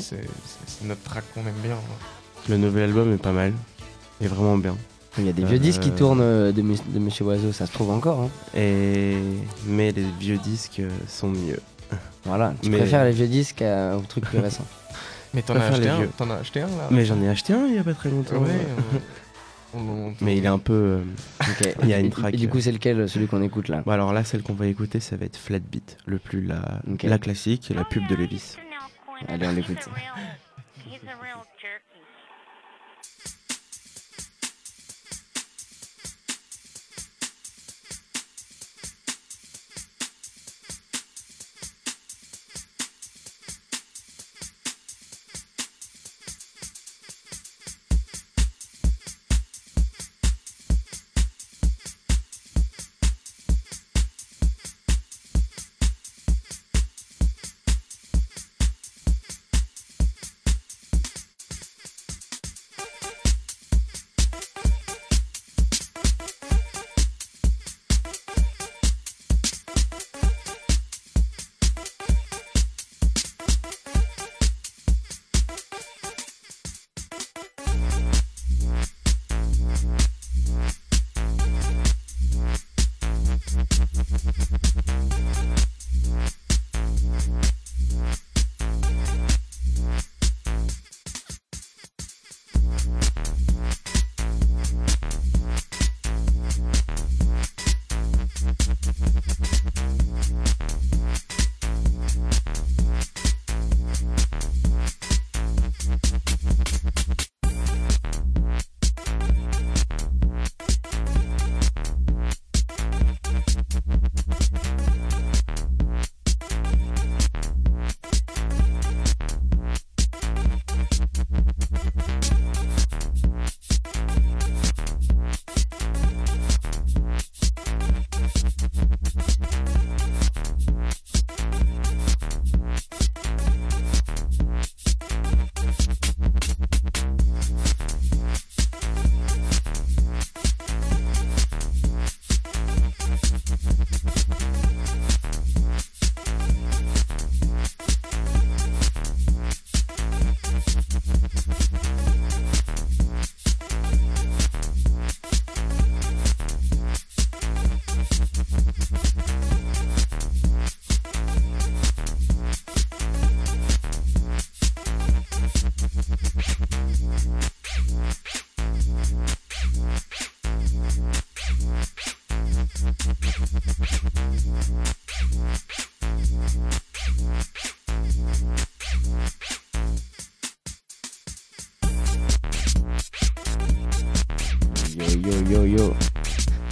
notre track qu'on aime bien. hein. Le nouvel album est pas mal. Il est vraiment bien. Il y a des vieux disques qui tournent de, Monsieur Oiseau, ça se trouve encore. hein. Et... Mais les vieux disques sont mieux. Voilà, tu Mais- préfères les vieux disques à- aux trucs plus récents. Mais t'en as acheté les un vieux. T'en as acheté un là Mais j'en ai acheté un il y a pas très longtemps. Ouais. on- on- on- Mais il est un peu. euh, Ok. Il y a une Et- track, Et, du coup, c'est lequel, celui qu'on écoute là? Bon, alors là, celle qu'on va écouter, ça va être Flat Beat, le plus la, Ok. la classique la pub de Levis. Allez, on l'écoute.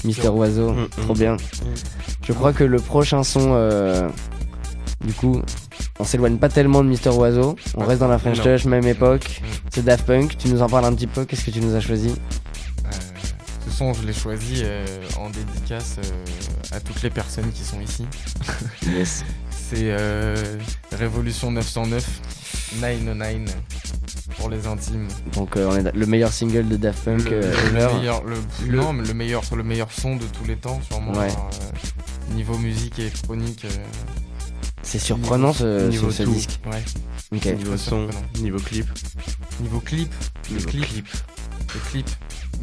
Mister Oiseau, Mm, trop mm. bien. Je crois que le prochain son, euh, du coup, on s'éloigne pas tellement de Mister Oiseau. On reste dans la French Non. Touch, même époque. C'est Daft Punk. Tu nous en parles un petit peu. Qu'est-ce que tu nous as choisi? Euh, ce son, je l'ai choisi euh, en dédicace euh, à toutes les personnes qui sont ici. Yes. C'est euh, Révolution 909, 909 pour les intimes. Donc euh, on est le meilleur single de Daft Punk le, euh, le meilleur, le, Le- non, mais le meilleur, le meilleur son de tous les temps, sûrement. Ouais. genre, euh, niveau musique électronique. euh, C'est surprenant ce, niveau ce- ce tout. disque. Ouais. Ok. Niveau son, surprenant. niveau clip. Niveau clip, le clip, clip. le clip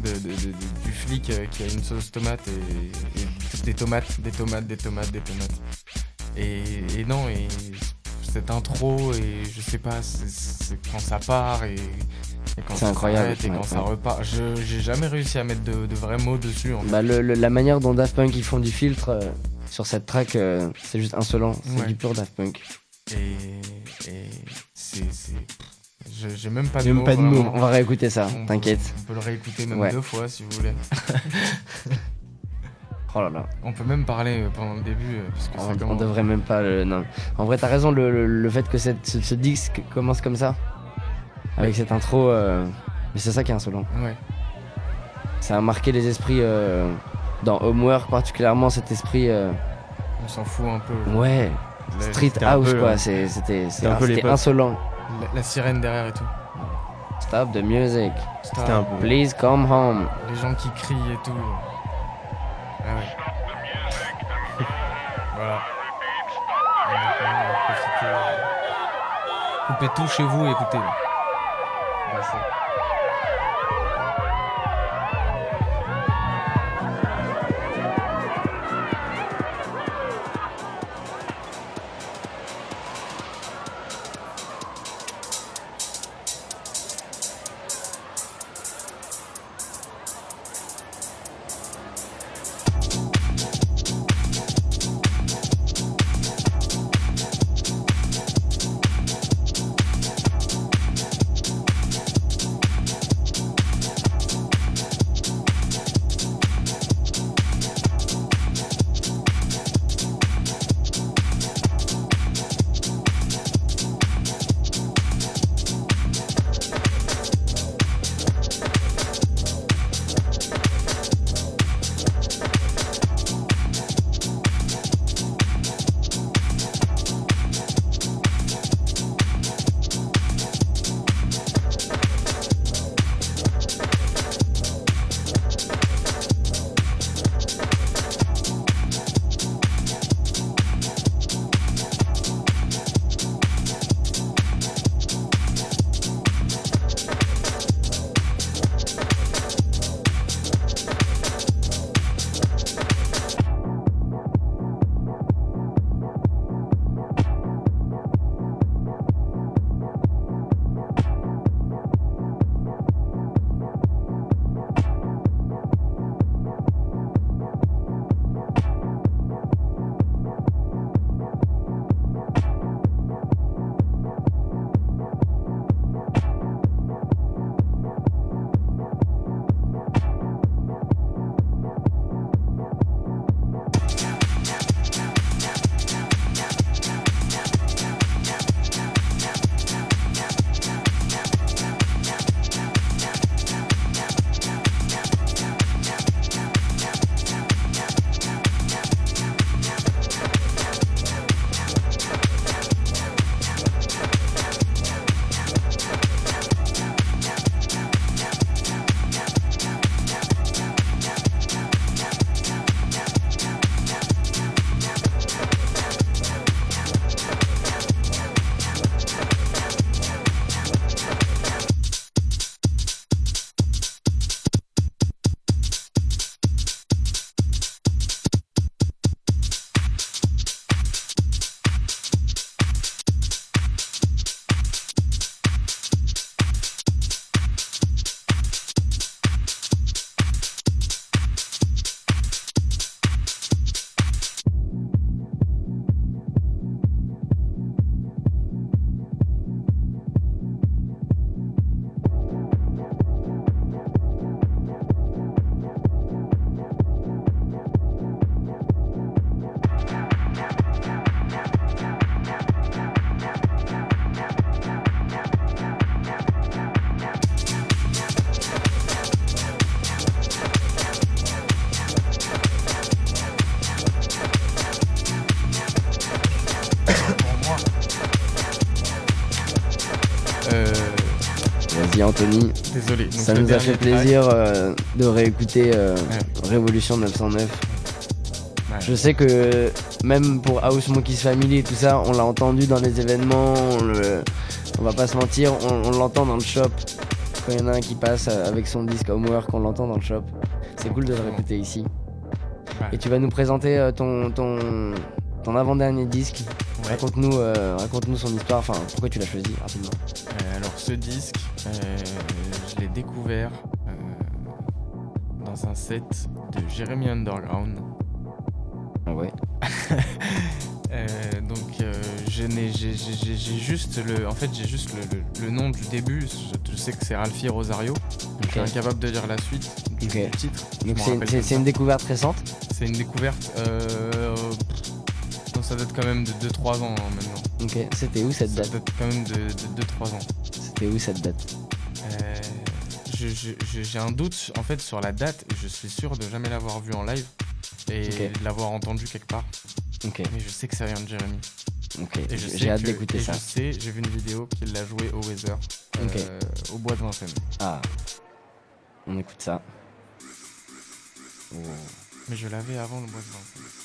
de, de- de- de- du flic qui a une sauce tomate et, et des tomates, des tomates, des tomates, des tomates. Et, et non, et cette intro, et je sais pas, c'est- quand ça part et, et quand ça incroyable, et ouais, quand ça repart. Je j'ai jamais réussi à mettre de, de vrais mots dessus. En. Bah, le- le- la manière dont Daft Punk ils font du filtre euh, sur cette track, euh, c'est juste insolent. C'est Ouais. du pur Daft Punk. Et, et c'est. J'ai même pas de Même mots. pas de mots. On va réécouter ça, t'inquiète. On peut le réécouter même deux fois si vous voulez. Oh là là. On peut même parler euh, pendant le début, euh, parce que On, c'est on comment- devrait même pas le. Non. En vrai, t'as raison, le, le- le fait que cette- ce, ce disque commence comme ça, avec cette intro, euh, mais c'est ça qui est insolent. Ouais. Ça a marqué les esprits euh, dans Homework, particulièrement cet esprit. euh, On s'en fout un peu. ouais, street house peu, quoi, c'est- c'était insolent. La, la sirène derrière et tout. Stop the music, C'était un peu. please come home. Les gens qui crient et tout. Coupez tout chez vous et écoutez. Anthony, désolé. Donc, ça nous a fait plaisir euh, de réécouter euh, Ouais. Révolution 909. ouais. Je sais que même pour House Monkeys Family et tout ça, on l'a entendu dans les événements, on, le- on va pas se mentir, on, on l'entend dans le shop. Quand il y en a un qui passe euh, avec son disque Homework, on l'entend dans le shop. C'est cool de le réécouter ici. Ouais. Et tu vas nous présenter ton, ton, ton avant-dernier disque. Ouais. Raconte-nous euh, son histoire, enfin pourquoi tu l'as choisi rapidement. Euh, ce disque, euh, je l'ai découvert euh, dans un set de Jeremy Underground. Ah ouais. Euh, donc euh, je n'ai- j'ai j'ai- j'ai- j'ai juste le en fait j'ai juste le, le- le nom du début. Je, je sais que c'est Ralphie Rosario. Je suis incapable de dire la suite du, titre. Donc c'est ça. une découverte récente? C'est une découverte euh, non, ça date quand même de 2-3 ans hein, maintenant. Ok, c'était où cette ça date? date quand même de 2-3 ans C'était où cette date Euh, j'ai un doute en fait sur la date et je suis sûr de jamais l'avoir vu en live et de l'avoir entendu quelque part Ok, mais je sais que ça vient de Jérémy ok. Et je sais J'ai hâte d'écouter ça. Je sais, j'ai vu une vidéo qu'il l'a joué au Weather, euh, Ok. au bois de Vincennes. Ah, on écoute ça. Oh. Mais je l'avais avant le bois de Vincennes.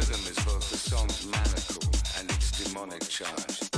Rhythm is both the song's maniacal and its demonic charge.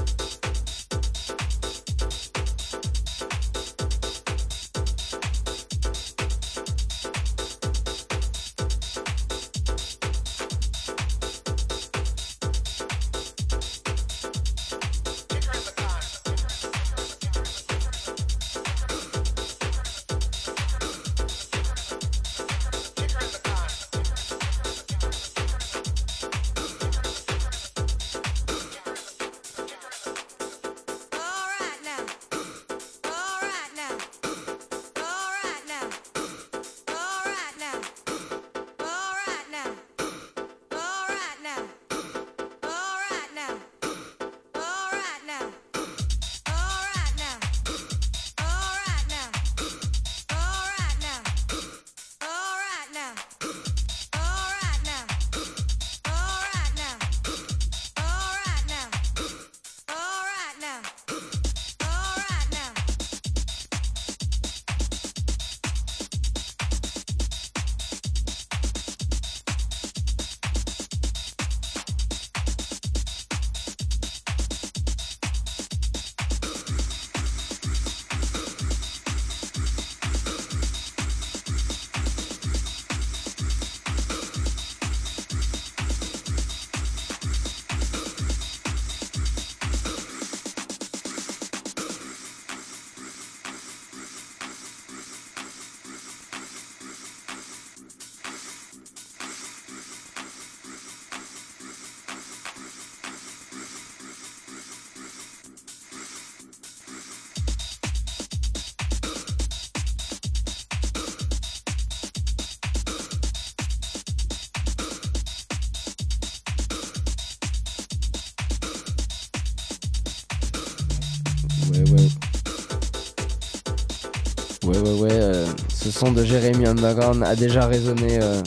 Ouais, euh, ce son de Jérémy Underground a déjà résonné euh,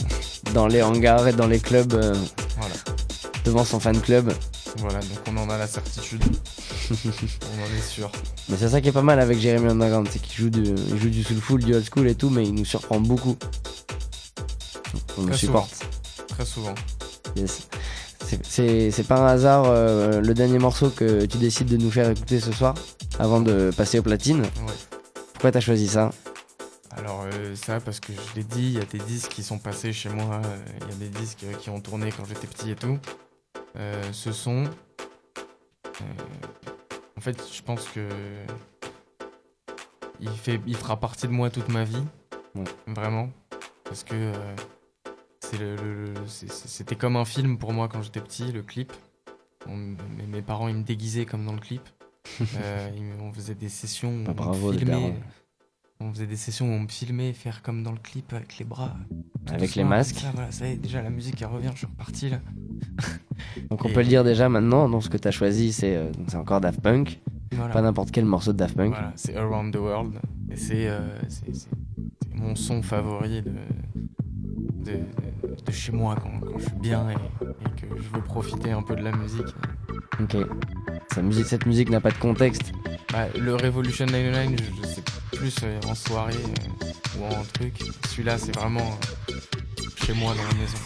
dans les hangars et dans les clubs euh, Voilà. devant son fan club. Voilà, donc on en a la certitude. on en est sûr. Mais c'est ça qui est pas mal avec Jérémy Underground, c'est qu'il joue du, il joue du soulful, du old school et tout, mais il nous surprend beaucoup. On le Très supporte. Très souvent. Yes. C'est- pas un hasard euh, le dernier morceau que tu décides de nous faire écouter ce soir, avant de passer aux platines. Ouais. Pourquoi t'as choisi ça? Ça parce que je l'ai dit, il y a des disques qui sont passés chez moi, euh, il y a des disques euh, qui ont tourné quand j'étais petit et tout. Euh, ce son, euh, en fait, je pense que il fait, il fera partie de moi toute ma vie, Ouais. vraiment, parce que euh, le, le- le- c'était comme un film pour moi quand j'étais petit, le clip. On- mes, mes parents ils me déguisaient comme dans le clip. Ils on faisait des sessions où Bah, on bravo, filmait. On faisait des sessions où on me filmait faire comme dans le clip avec les bras. Avec les masques. Ça, voilà, ça y est, déjà la musique elle revient, je suis reparti là. Donc on Et- peut le dire déjà maintenant, donc ce que t'as choisi c'est euh, c'est encore Daft Punk, Voilà. pas n'importe quel morceau de Daft Punk. Voilà, c'est Around the World. Et c'est euh, mon son favori de, de, de- de chez moi quand, quand je suis bien et, et que je veux profiter un peu de la musique. Ok. Cette musique n'a pas de contexte. Bah, le Revolution 99, je, je sais plus euh, en soirée euh, ou en truc. Celui-là, c'est vraiment euh, chez moi dans la maison.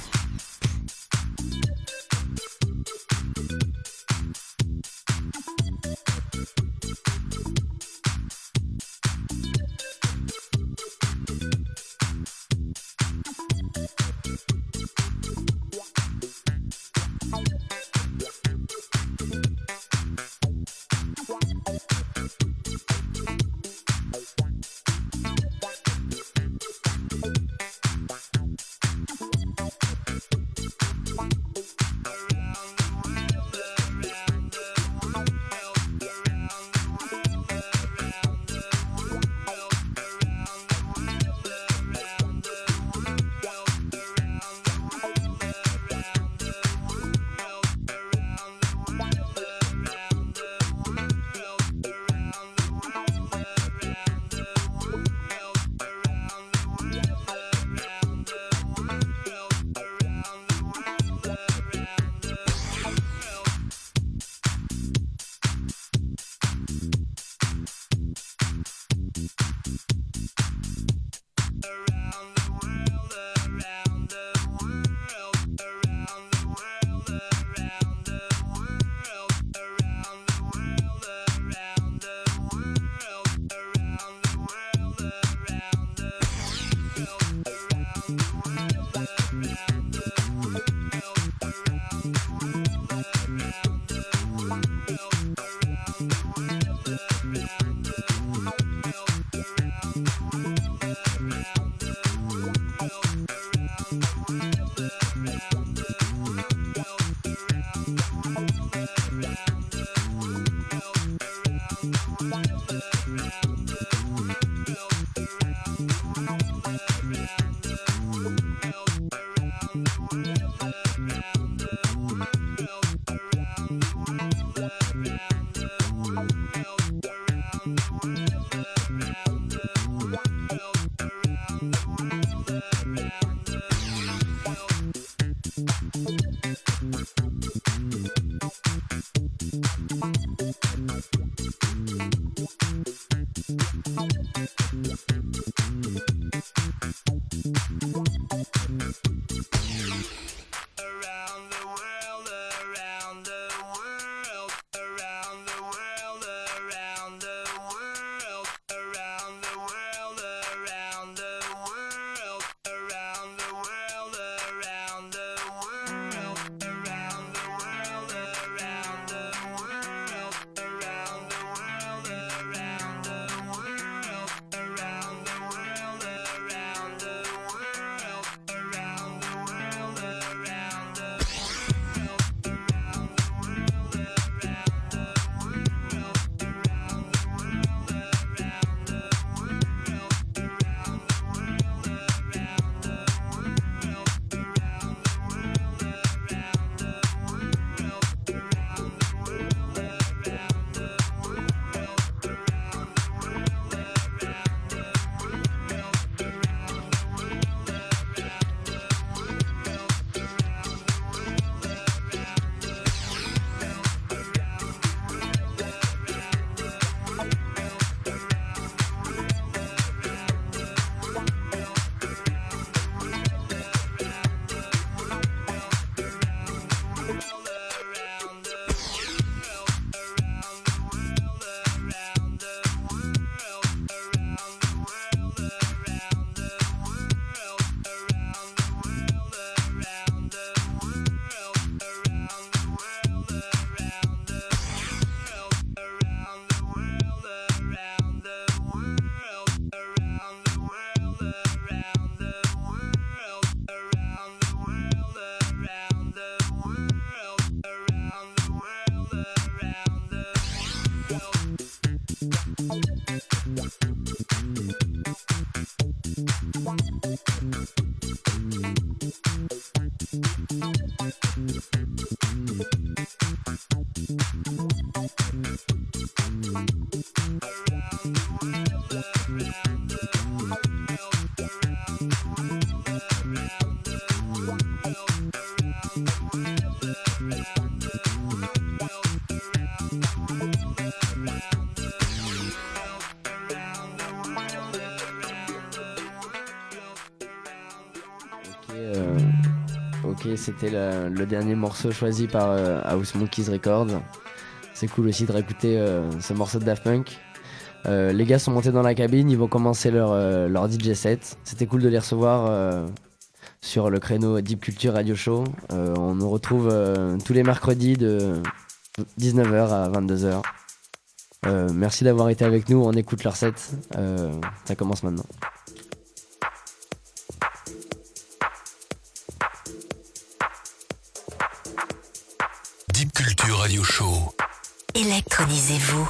C'était le dernier morceau choisi par euh, House Monkeys Records. C'est cool aussi de réécouter euh, ce morceau de Daft Punk. Euh, les gars sont montés dans la cabine, ils vont commencer leur, leur DJ set. C'était cool de les recevoir sur le créneau Deep Culture Radio Show. On nous retrouve tous les mercredis de 19h à 22h. Euh, merci d'avoir été avec nous, on écoute leur set. Ça commence maintenant. Deep Culture Radio Show. Électronisez-vous.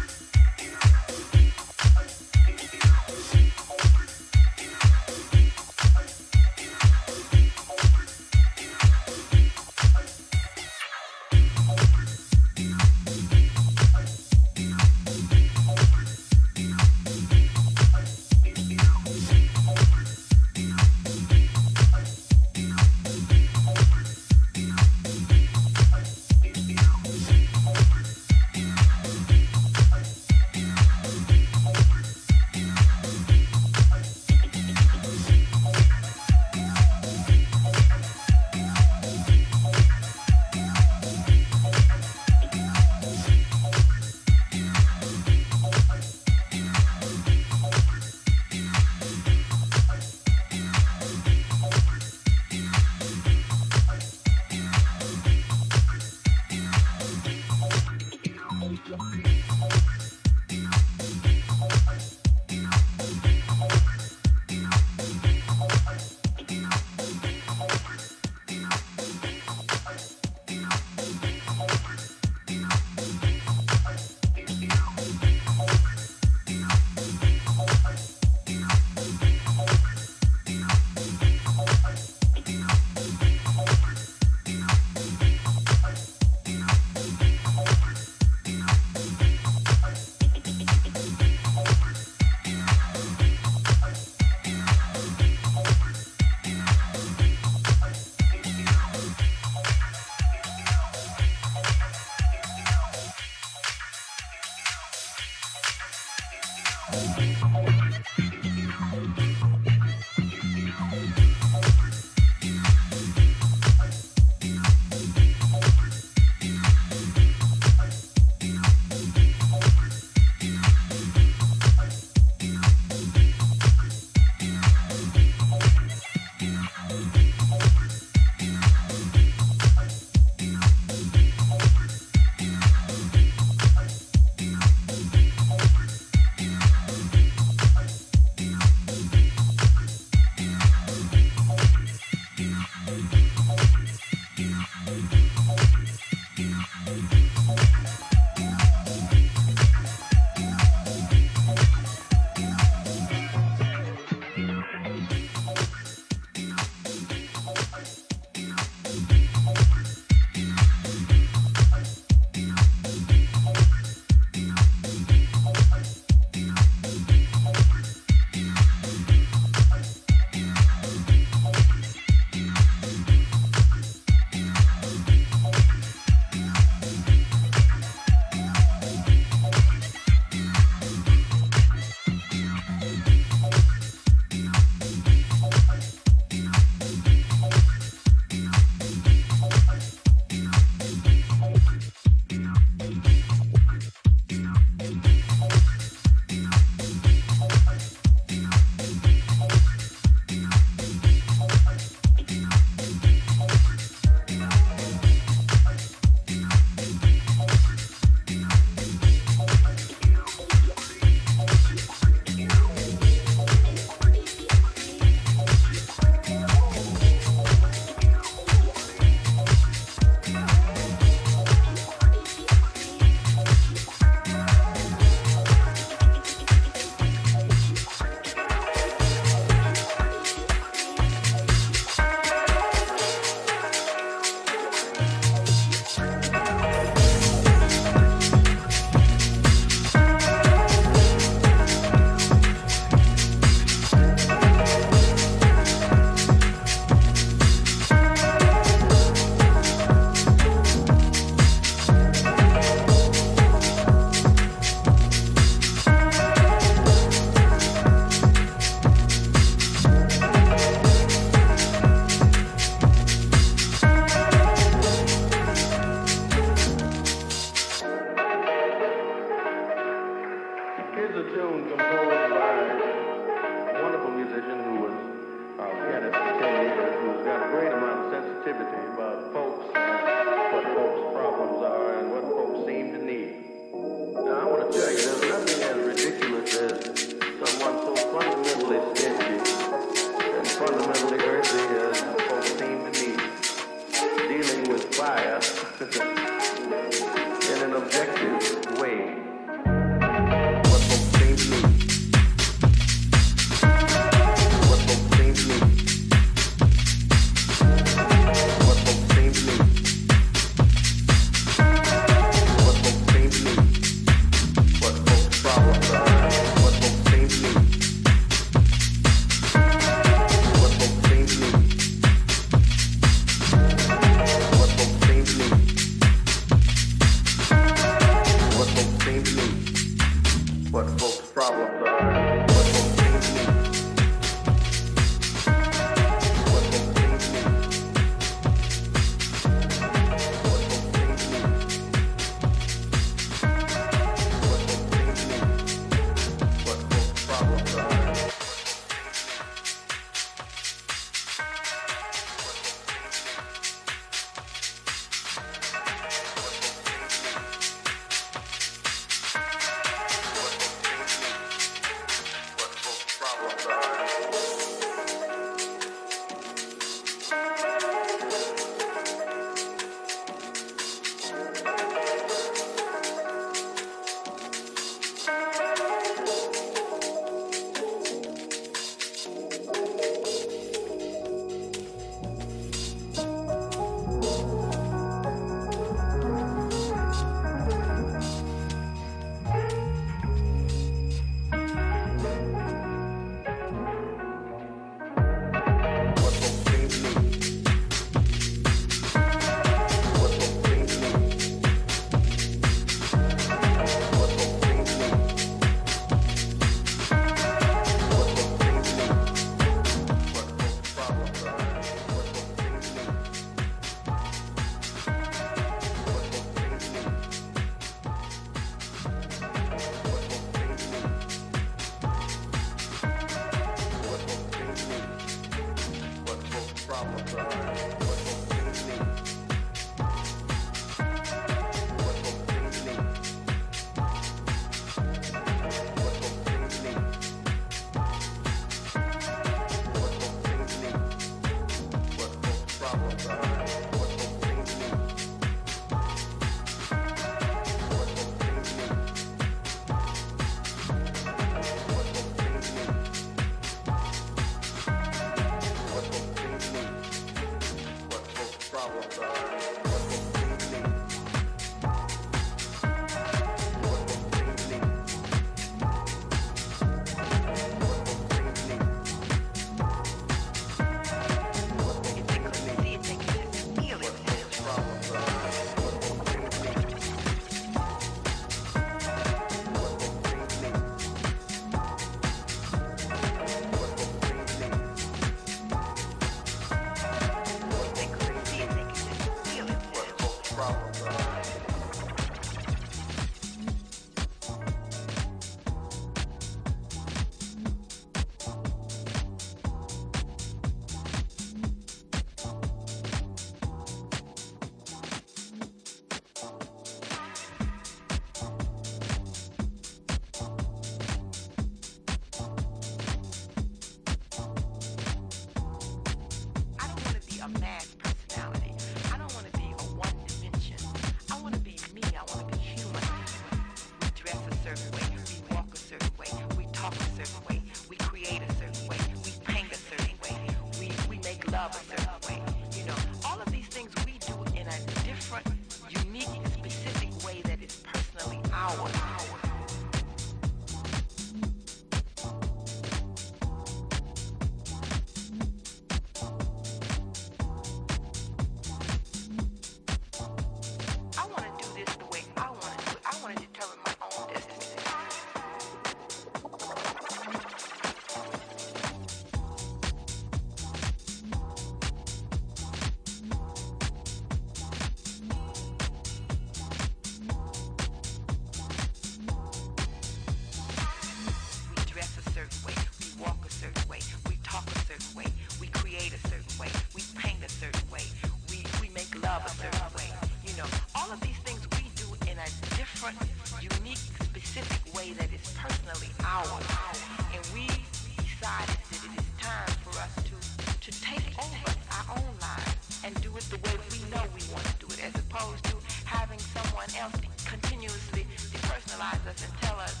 continuously depersonalize us and tell us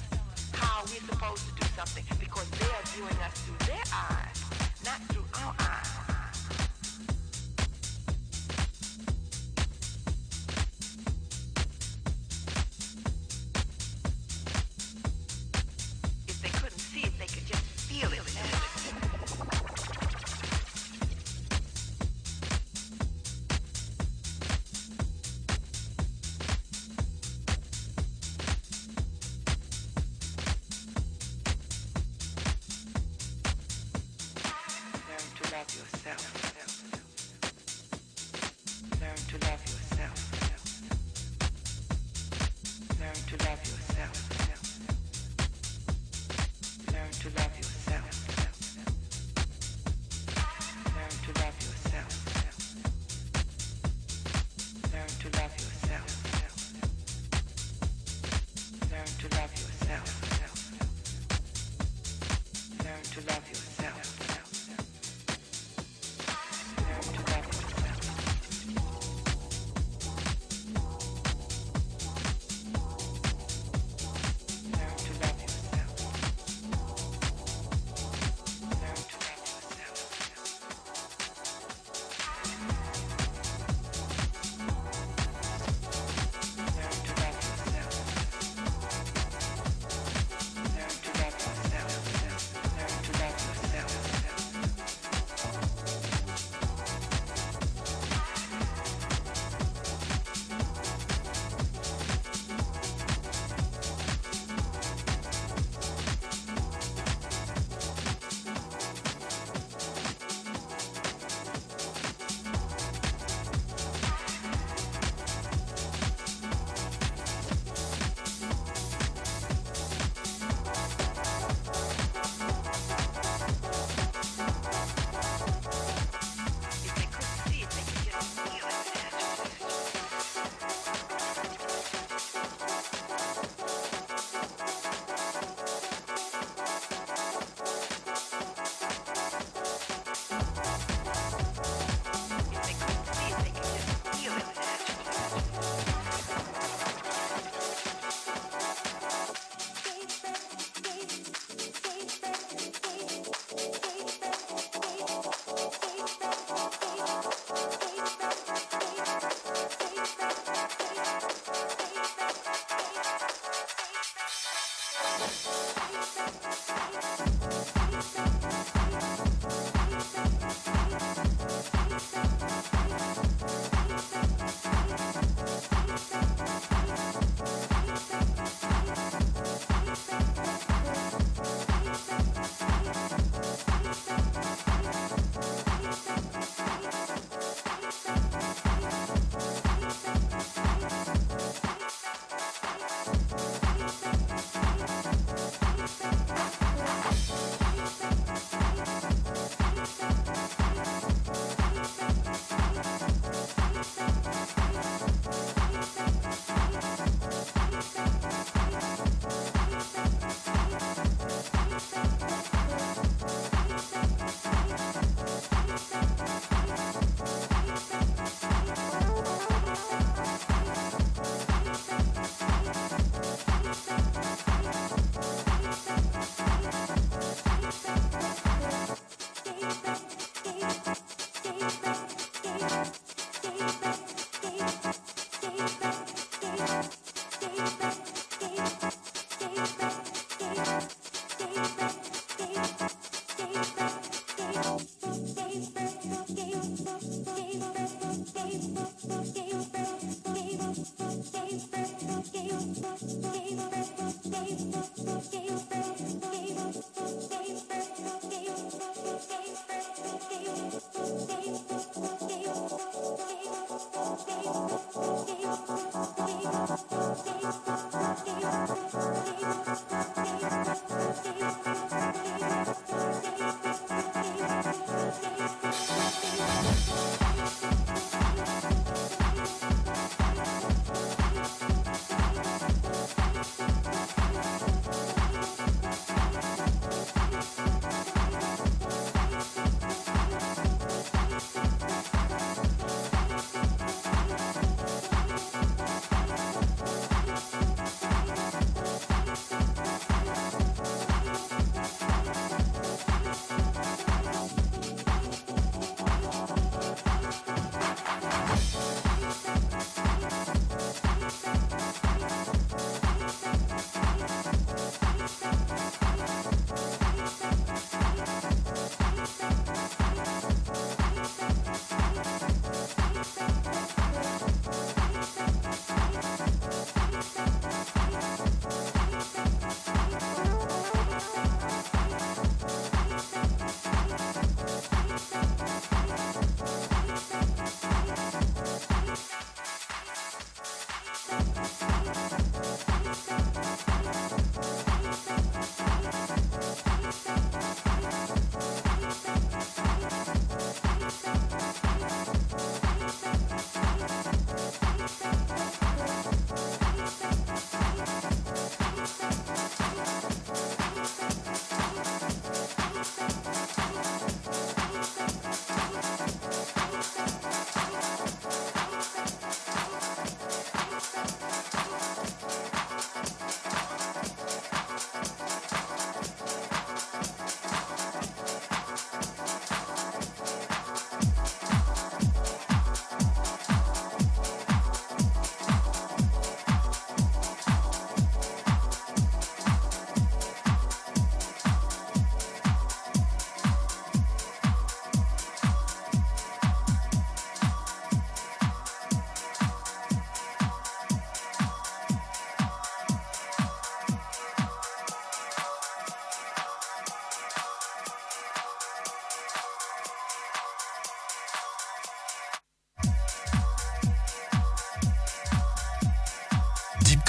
how we're supposed to do something because they are viewing us through their eyes, not through our eyes.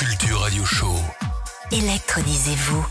Culture Radio Show. Électronisez-vous.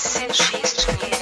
CX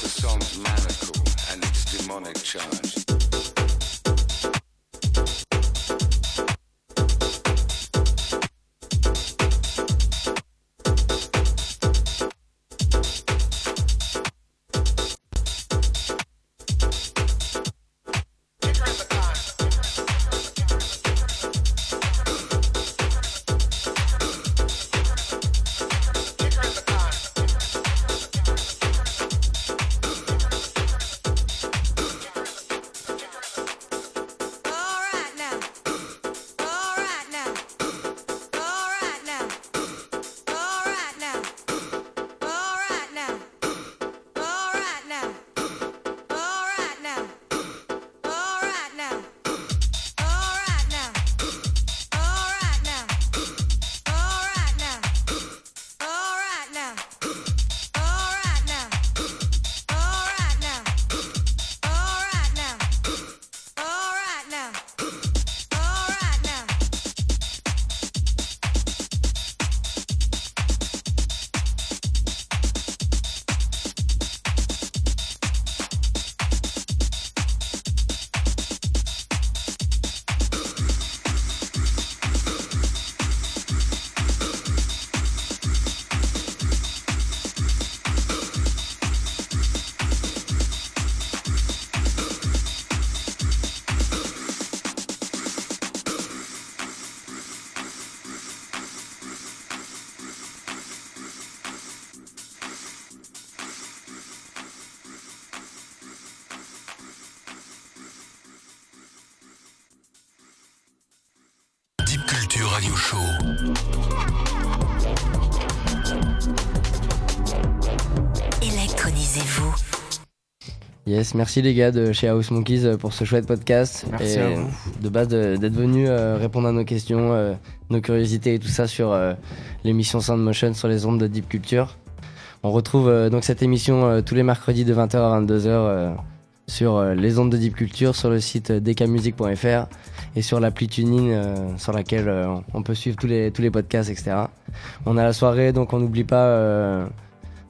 the song's manacle and its demonic charge. Yes, merci les gars de chez House Monkeys euh, pour ce chouette podcast. Merci et à vous. De base d'être venus euh, répondre à nos questions, euh, nos curiosités et tout ça sur l'émission Sound Motion sur les ondes de Deep Culture. On retrouve donc cette émission tous les mercredis de 20h à 22h euh, sur les ondes de Deep Culture, sur le site dkmusic.fr et sur l'appli TuneIn euh, sur laquelle euh, on peut suivre tous les, tous les podcasts, etc. On a la soirée, donc on n'oublie pas euh,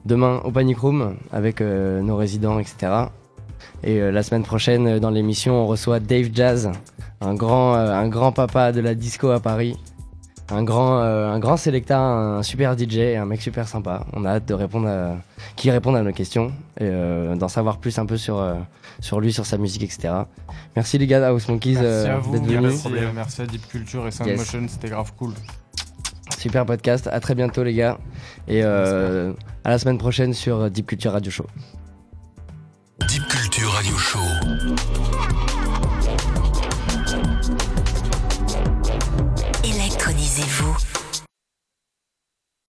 demain au Panic Room avec nos résidents, etc. Et euh, la semaine prochaine, euh, dans l'émission, on reçoit Dave Jazz, un grand, euh, un grand papa de la disco à Paris. Un grand, un grand selecta, un super DJ, un mec super sympa. On a hâte de répondre à, qui répondent à nos questions et d'en savoir plus un peu sur, sur lui, sur sa musique, etc. Merci les gars d'House Monkeys d'être venus. merci, merci à Deep Culture et Sound Yes. Motion, c'était grave cool. Super podcast. À très bientôt les gars. Et euh, à la semaine prochaine sur Deep Culture Radio Show. Deep Culture Radio Show.